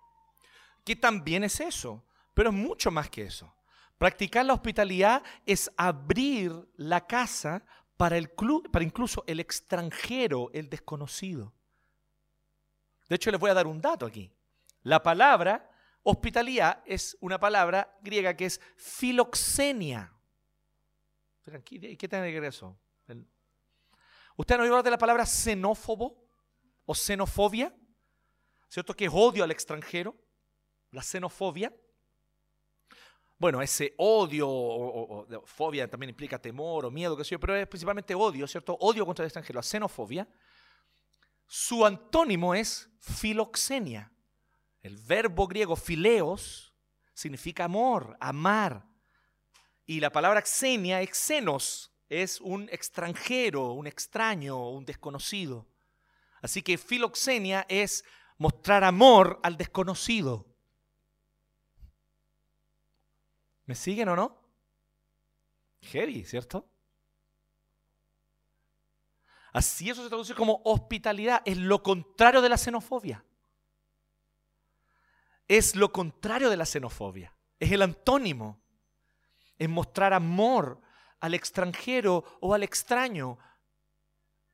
que también es eso, pero es mucho más que eso. Practicar la hospitalidad es abrir la casa para, el para incluso el extranjero, el desconocido. De hecho, les voy a dar un dato aquí. La palabra hospitalidad es una palabra griega que es filoxenia. ¿Qué tiene que ver eso? ¿Usted no oído hablar de la palabra xenófobo o xenofobia? ¿Cierto? Que es odio al extranjero. La xenofobia. Bueno, ese odio o, fobia también implica temor o miedo, qué sé yo, pero es principalmente odio, ¿cierto? Odio contra el extranjero, la xenofobia. Su antónimo es filoxenia. El verbo griego fileos significa amor, amar. Y la palabra xenia, xenos, es un extranjero, un extraño, un desconocido. Así que filoxenia es mostrar amor al desconocido. ¿Me siguen o no? Heavy, ¿cierto? Así eso se traduce como hospitalidad. Es lo contrario de la xenofobia. Es lo contrario de la xenofobia. Es el antónimo. Es mostrar amor al extranjero o al extraño.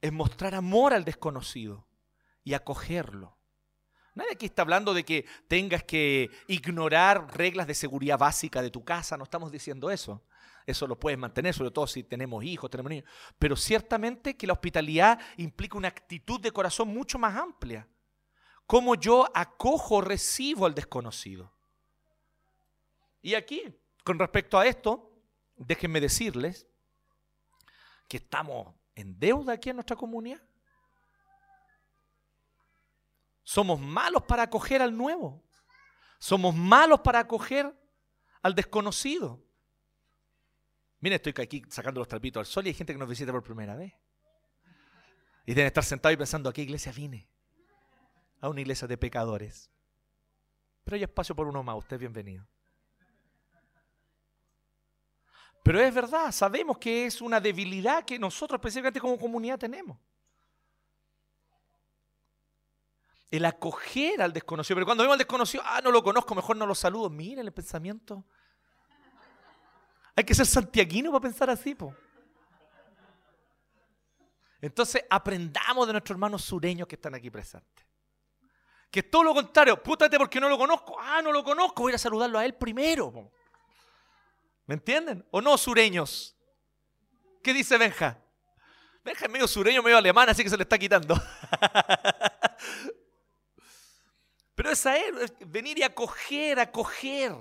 Es mostrar amor al desconocido y acogerlo. Nadie aquí está hablando de que tengas que ignorar reglas de seguridad básica de tu casa, no estamos diciendo eso. Eso lo puedes mantener, sobre todo si tenemos hijos, tenemos niños. Pero ciertamente que la hospitalidad implica una actitud de corazón mucho más amplia. Cómo yo acojo, recibo al desconocido. Y aquí, con respecto a esto, déjenme decirles que estamos en deuda aquí en nuestra comunidad. Somos malos para acoger al nuevo. Somos malos para acoger al desconocido. Mira, estoy aquí sacando los trapitos al sol y hay gente que nos visita por primera vez. Y deben estar sentados y pensando, ¿a qué iglesia vine? A una iglesia de pecadores. Pero hay espacio por uno más, usted es bienvenido. Pero es verdad, sabemos que es una debilidad que nosotros específicamente como comunidad tenemos. El acoger al desconocido. Pero cuando vemos al desconocido, ah, no lo conozco, mejor no lo saludo. Miren el pensamiento hay que ser santiaguino para pensar así, po. Entonces aprendamos de nuestros hermanos sureños que están aquí presentes. Que todo lo contrario, pútate porque no lo conozco. Ah, no lo conozco, voy a saludarlo a él primero. ¿Me entienden? ¿O no, sureños? ¿Qué dice Benja? Benja es medio sureño, medio alemán, así que se le está quitando. Pero es él, venir y acoger, acoger.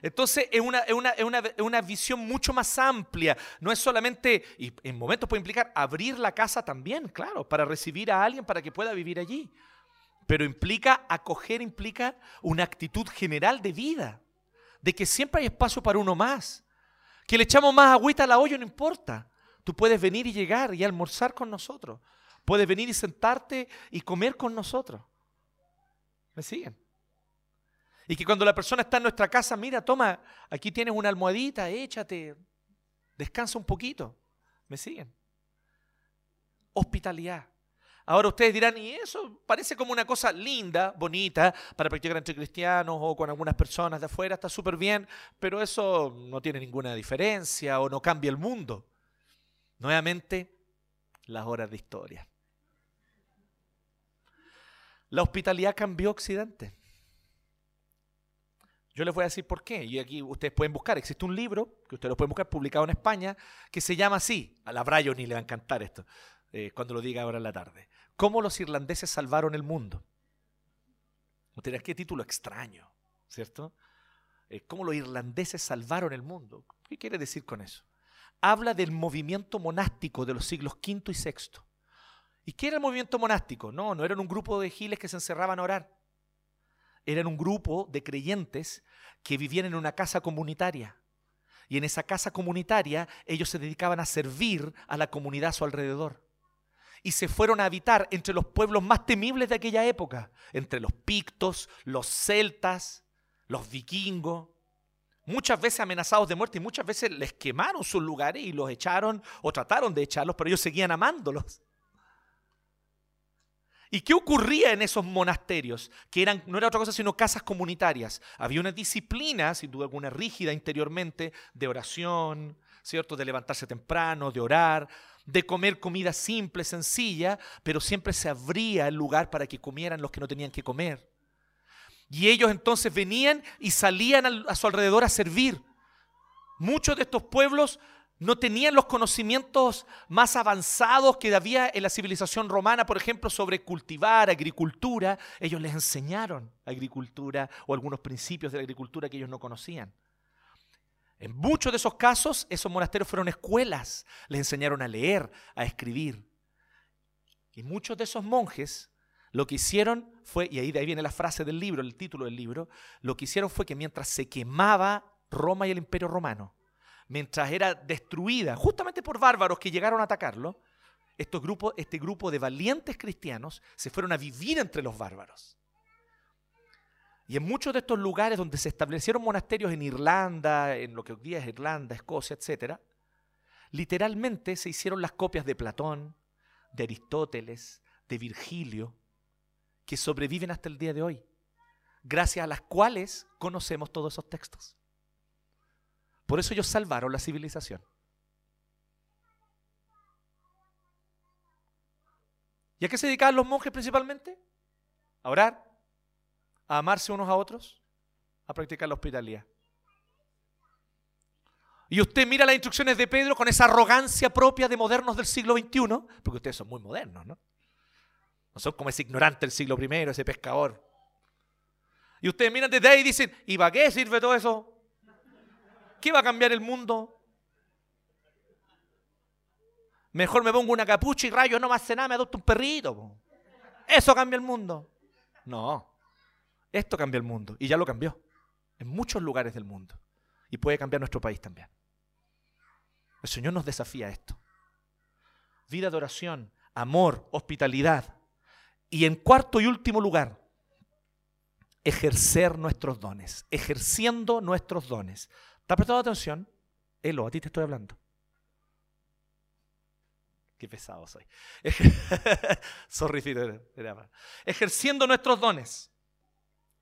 Entonces es una, visión mucho más amplia. No es solamente, y en momentos puede implicar abrir la casa también, claro, para recibir a alguien para que pueda vivir allí. Pero implica, acoger implica una actitud general de vida, de que siempre hay espacio para uno más. Que le echamos más agüita a la olla, no importa. Tú puedes venir y llegar y almorzar con nosotros. Puedes venir y sentarte y comer con nosotros. ¿Me siguen? Y que cuando la persona está en nuestra casa, mira, toma, aquí tienes una almohadita, échate, descansa un poquito. ¿Me siguen? Hospitalidad. Ahora ustedes dirán, y eso parece como una cosa linda, bonita, para practicar entre cristianos o con algunas personas de afuera, está súper bien, pero eso no tiene ninguna diferencia o no cambia el mundo. Nuevamente, las horas de historia. La hospitalidad cambió Occidente. Yo les voy a decir por qué. Y aquí ustedes pueden buscar. Existe un libro que ustedes lo pueden buscar publicado en España que se llama así. A la Brian ni le va a encantar esto eh, cuando lo diga ahora en la tarde. ¿Cómo los irlandeses salvaron el mundo? Ustedes, qué título extraño, ¿cierto? Eh, ¿Cómo los irlandeses salvaron el mundo? ¿Qué quiere decir con eso? Habla del movimiento monástico de los siglos V y VI. ¿Y qué era el movimiento monástico? No, no eran un grupo de giles que se encerraban a orar eran un grupo de creyentes que vivían en una casa comunitaria. Y en esa casa comunitaria ellos se dedicaban a servir a la comunidad a su alrededor. Y se fueron a habitar entre los pueblos más temibles de aquella época, entre los pictos, los celtas, los vikingos. muchas veces amenazados de muerte y muchas veces les quemaron sus lugares y los echaron o trataron de echarlos, pero ellos seguían amándolos. ¿Y qué ocurría en esos monasterios? Que eran, no era otra cosa sino casas comunitarias. Había una disciplina, sin duda alguna rígida interiormente, de oración, ¿cierto? De levantarse temprano, de orar, de comer comida simple, sencilla, pero siempre se abría el lugar para que comieran los que no tenían que comer. Y ellos entonces venían y salían a su alrededor a servir. Muchos de estos pueblos no tenían los conocimientos más avanzados que había en la civilización romana, por ejemplo, sobre cultivar, agricultura. Ellos les enseñaron agricultura o algunos principios de la agricultura que ellos no conocían. En muchos de esos casos, esos monasterios fueron escuelas, les enseñaron a leer, a escribir. Y muchos de esos monjes lo que hicieron fue, y ahí de ahí viene la frase del libro, el título del libro, lo que hicieron fue que mientras se quemaba Roma y el imperio romano, mientras era destruida justamente por bárbaros que llegaron a atacarlo, estos grupos, este grupo de valientes cristianos se fueron a vivir entre los bárbaros. Y en muchos de estos lugares donde se establecieron monasterios en Irlanda, en lo que hoy día es Irlanda, Escocia, etc., literalmente se hicieron las copias de Platón, de Aristóteles, de Virgilio, que sobreviven hasta el día de hoy, gracias a las cuales conocemos todos esos textos. Por eso ellos salvaron la civilización. ¿Y a qué se dedicaban los monjes principalmente? A orar, a amarse unos a otros, a practicar la hospitalidad. Y usted mira las instrucciones de Pedro con esa arrogancia propia de modernos del siglo XXI, porque ustedes son muy modernos, ¿no? No son como ese ignorante del siglo I, ese pescador. Y ustedes miran desde ahí y dicen, ¿y para qué sirve todo eso? ¿Qué va a cambiar el mundo? Mejor me pongo una capucha y rayo, no me hace nada, me adopto un perrito. Eso cambia el mundo. No, esto cambia el mundo y ya lo cambió en muchos lugares del mundo y puede cambiar nuestro país también. El Señor nos desafía a esto. Vida de oración, amor, hospitalidad. Y en cuarto y último lugar, ejercer nuestros dones, ejerciendo nuestros dones. ¿Te has prestado atención? Elo, a ti te estoy hablando. Qué pesado soy. Ejerciendo nuestros dones.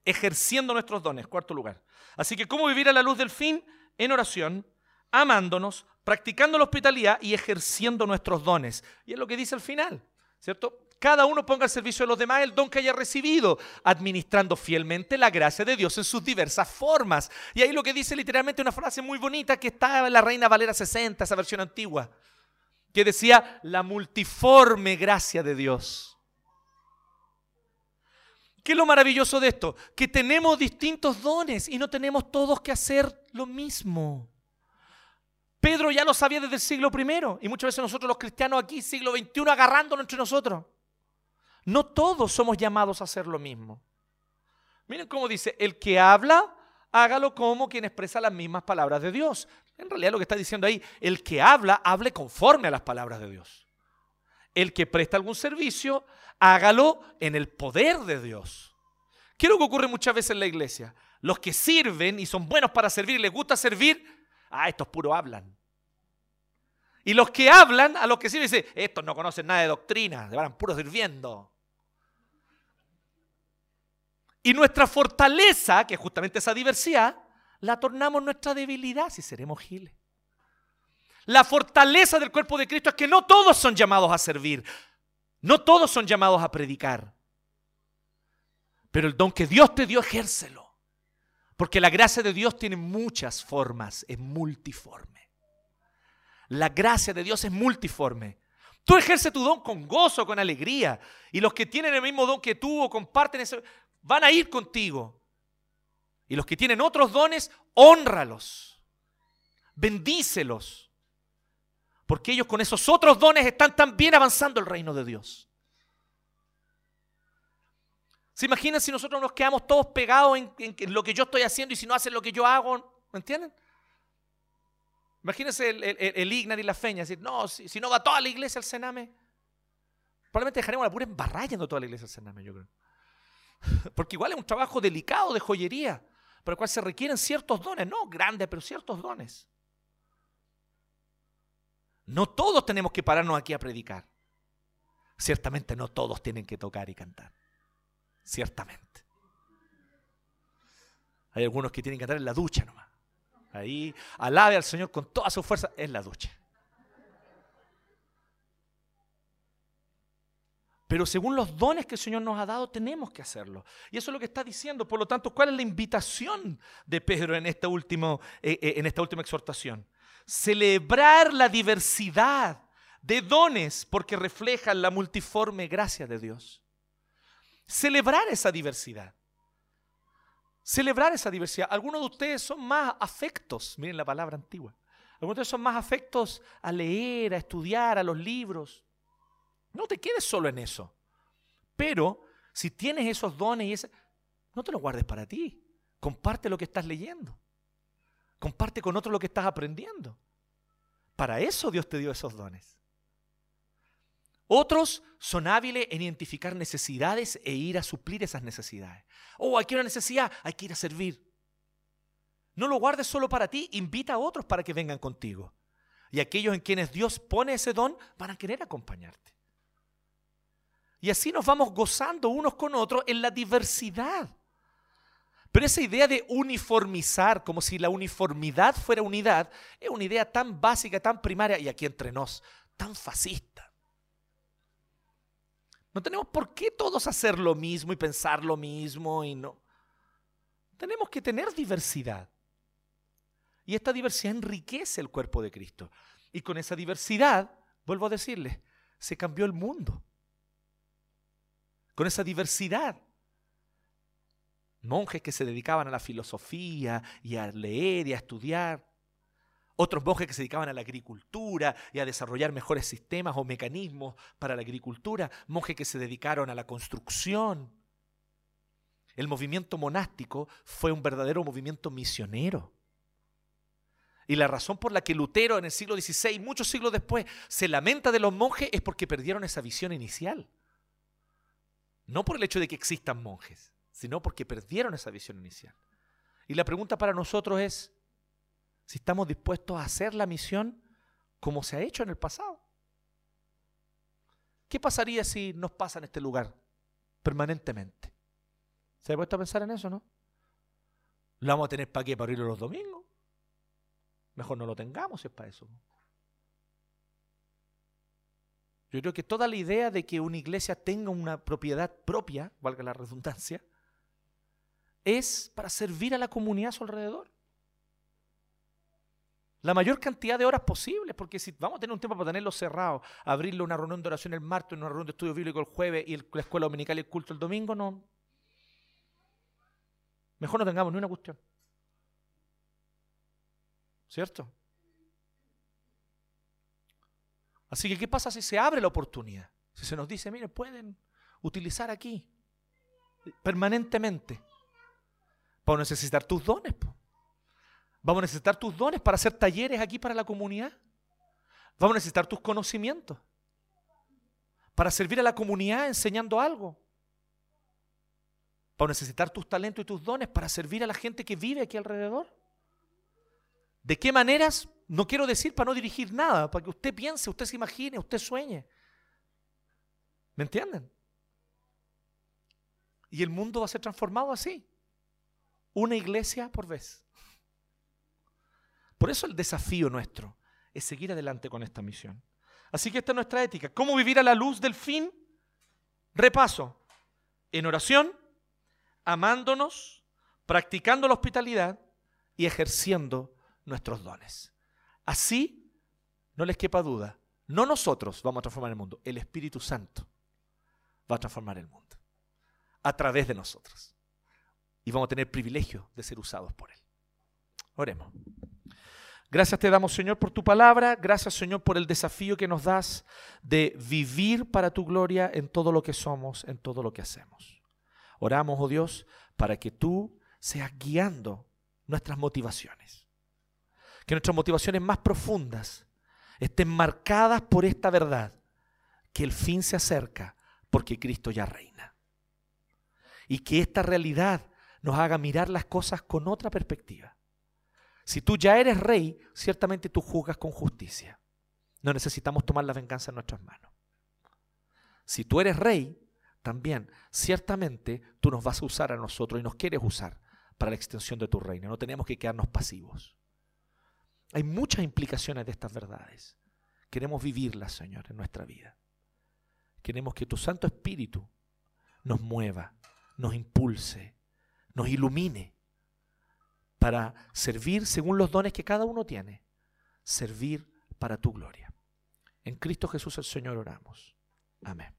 Ejerciendo nuestros dones, cuarto lugar. Así que, ¿cómo vivir a la luz del fin? En oración, amándonos, practicando la hospitalidad y ejerciendo nuestros dones. Y es lo que dice al final, ¿cierto? Cada uno ponga al servicio de los demás el don que haya recibido, administrando fielmente la gracia de Dios en sus diversas formas. Y ahí lo que dice literalmente una frase muy bonita que está en la Reina Valera 60, esa versión antigua, que decía la multiforme gracia de Dios. ¿Qué es lo maravilloso de esto? Que tenemos distintos dones y no tenemos todos que hacer lo mismo. Pedro ya lo sabía desde el siglo I y muchas veces nosotros los cristianos aquí, siglo XXI, agarrándonos entre nosotros. No todos somos llamados a hacer lo mismo. Miren cómo dice, el que habla, hágalo como quien expresa las mismas palabras de Dios. En realidad lo que está diciendo ahí, el que habla, hable conforme a las palabras de Dios. El que presta algún servicio, hágalo en el poder de Dios. ¿Qué es lo que ocurre muchas veces en la iglesia? Los que sirven y son buenos para servir, les gusta servir, ah, estos puro hablan. Y los que hablan, a los que sirven, dicen, estos no conocen nada de doctrina, van puro sirviendo. Y nuestra fortaleza, que es justamente esa diversidad, la tornamos nuestra debilidad si seremos giles. La fortaleza del cuerpo de Cristo es que no todos son llamados a servir, no todos son llamados a predicar. Pero el don que Dios te dio, ejércelo. Porque la gracia de Dios tiene muchas formas, es multiforme. La gracia de Dios es multiforme. Tú ejerces tu don con gozo, con alegría. Y los que tienen el mismo don que tú o comparten ese, van a ir contigo. Y los que tienen otros dones, honralos, bendícelos. Porque ellos con esos otros dones están también avanzando el reino de Dios. ¿Se imaginan si nosotros nos quedamos todos pegados en, lo que yo estoy haciendo y si no hacen lo que yo hago? ¿Me entienden? Imagínense el, el, Ignar y la Feña, decir, no, si, no va toda la iglesia al Sename, probablemente dejaremos la pura embarrada toda la iglesia al Sename, yo creo. Porque igual es un trabajo delicado de joyería. para el cual se requieren ciertos dones, no grandes, pero ciertos dones. No todos tenemos que pararnos aquí a predicar. Ciertamente no todos tienen que tocar y cantar. Ciertamente. Hay algunos que tienen que cantar en la ducha nomás. Ahí alabe al Señor con toda su fuerza en la ducha. Pero según los dones que el Señor nos ha dado, tenemos que hacerlo. Y eso es lo que está diciendo. Por lo tanto, ¿cuál es la invitación de Pedro en esta, última, eh, eh, en esta última exhortación? Celebrar la diversidad de dones porque reflejan la multiforme gracia de Dios. Celebrar esa diversidad. Celebrar esa diversidad. Algunos de ustedes son más afectos, miren la palabra antigua. Algunos de ustedes son más afectos a leer, a estudiar, a los libros. No te quedes solo en eso. Pero si tienes esos dones y ese, no te los guardes para ti. Comparte lo que estás leyendo. Comparte con otros lo que estás aprendiendo. Para eso Dios te dio esos dones. Otros son hábiles en identificar necesidades e ir a suplir esas necesidades. Oh, aquí hay una necesidad, hay que ir a servir. No lo guardes solo para ti, invita a otros para que vengan contigo. Y aquellos en quienes Dios pone ese don van a querer acompañarte. Y así nos vamos gozando unos con otros en la diversidad. Pero esa idea de uniformizar, como si la uniformidad fuera unidad, es una idea tan básica, tan primaria y aquí entre nos, tan fascista. No tenemos por qué todos hacer lo mismo y pensar lo mismo y no. Tenemos que tener diversidad. Y esta diversidad enriquece el cuerpo de Cristo. Y con esa diversidad, vuelvo a decirles, se cambió el mundo con esa diversidad. Monjes que se dedicaban a la filosofía y a leer y a estudiar. Otros monjes que se dedicaban a la agricultura y a desarrollar mejores sistemas o mecanismos para la agricultura. Monjes que se dedicaron a la construcción. El movimiento monástico fue un verdadero movimiento misionero. Y la razón por la que Lutero en el siglo XVI, muchos siglos después, se lamenta de los monjes es porque perdieron esa visión inicial. No por el hecho de que existan monjes, sino porque perdieron esa visión inicial. Y la pregunta para nosotros es si estamos dispuestos a hacer la misión como se ha hecho en el pasado. ¿Qué pasaría si nos pasa en este lugar permanentemente? ¿Se ha puesto a pensar en eso, no? ¿Lo vamos a tener para qué? ¿Para abrirlo los domingos? Mejor no lo tengamos si es para eso. Yo creo que toda la idea de que una iglesia tenga una propiedad propia, valga la redundancia, es para servir a la comunidad a su alrededor. La mayor cantidad de horas posibles, porque si vamos a tener un tiempo para tenerlo cerrado, abrirle una reunión de oración el martes, una reunión de estudio bíblico el jueves y la escuela dominical y el culto el domingo, no. Mejor no tengamos ni una cuestión. ¿Cierto? Así que, ¿qué pasa si se abre la oportunidad? Si se nos dice, mire, pueden utilizar aquí permanentemente. Vamos a necesitar tus dones. Vamos a necesitar tus dones para hacer talleres aquí para la comunidad. Vamos a necesitar tus conocimientos para servir a la comunidad enseñando algo. Vamos a necesitar tus talentos y tus dones para servir a la gente que vive aquí alrededor. ¿De qué maneras? No quiero decir para no dirigir nada, para que usted piense, usted se imagine, usted sueñe. ¿Me entienden? Y el mundo va a ser transformado así. Una iglesia por vez. Por eso el desafío nuestro es seguir adelante con esta misión. Así que esta es nuestra ética. ¿Cómo vivir a la luz del fin? Repaso. En oración, amándonos, practicando la hospitalidad y ejerciendo nuestros dones. Así, no les quepa duda, no nosotros vamos a transformar el mundo, el Espíritu Santo va a transformar el mundo a través de nosotros. Y vamos a tener privilegio de ser usados por Él. Oremos. Gracias te damos, Señor, por tu palabra. Gracias, Señor, por el desafío que nos das de vivir para tu gloria en todo lo que somos, en todo lo que hacemos. Oramos, oh Dios, para que tú seas guiando nuestras motivaciones que nuestras motivaciones más profundas estén marcadas por esta verdad, que el fin se acerca porque Cristo ya reina. Y que esta realidad nos haga mirar las cosas con otra perspectiva. Si tú ya eres rey, ciertamente tú juzgas con justicia. No necesitamos tomar la venganza en nuestras manos. Si tú eres rey, también ciertamente tú nos vas a usar a nosotros y nos quieres usar para la extensión de tu reino. No tenemos que quedarnos pasivos. Hay muchas implicaciones de estas verdades. Queremos vivirlas, Señor, en nuestra vida. Queremos que tu Santo Espíritu nos mueva, nos impulse, nos ilumine para servir según los dones que cada uno tiene. Servir para tu gloria. En Cristo Jesús el Señor oramos. Amén.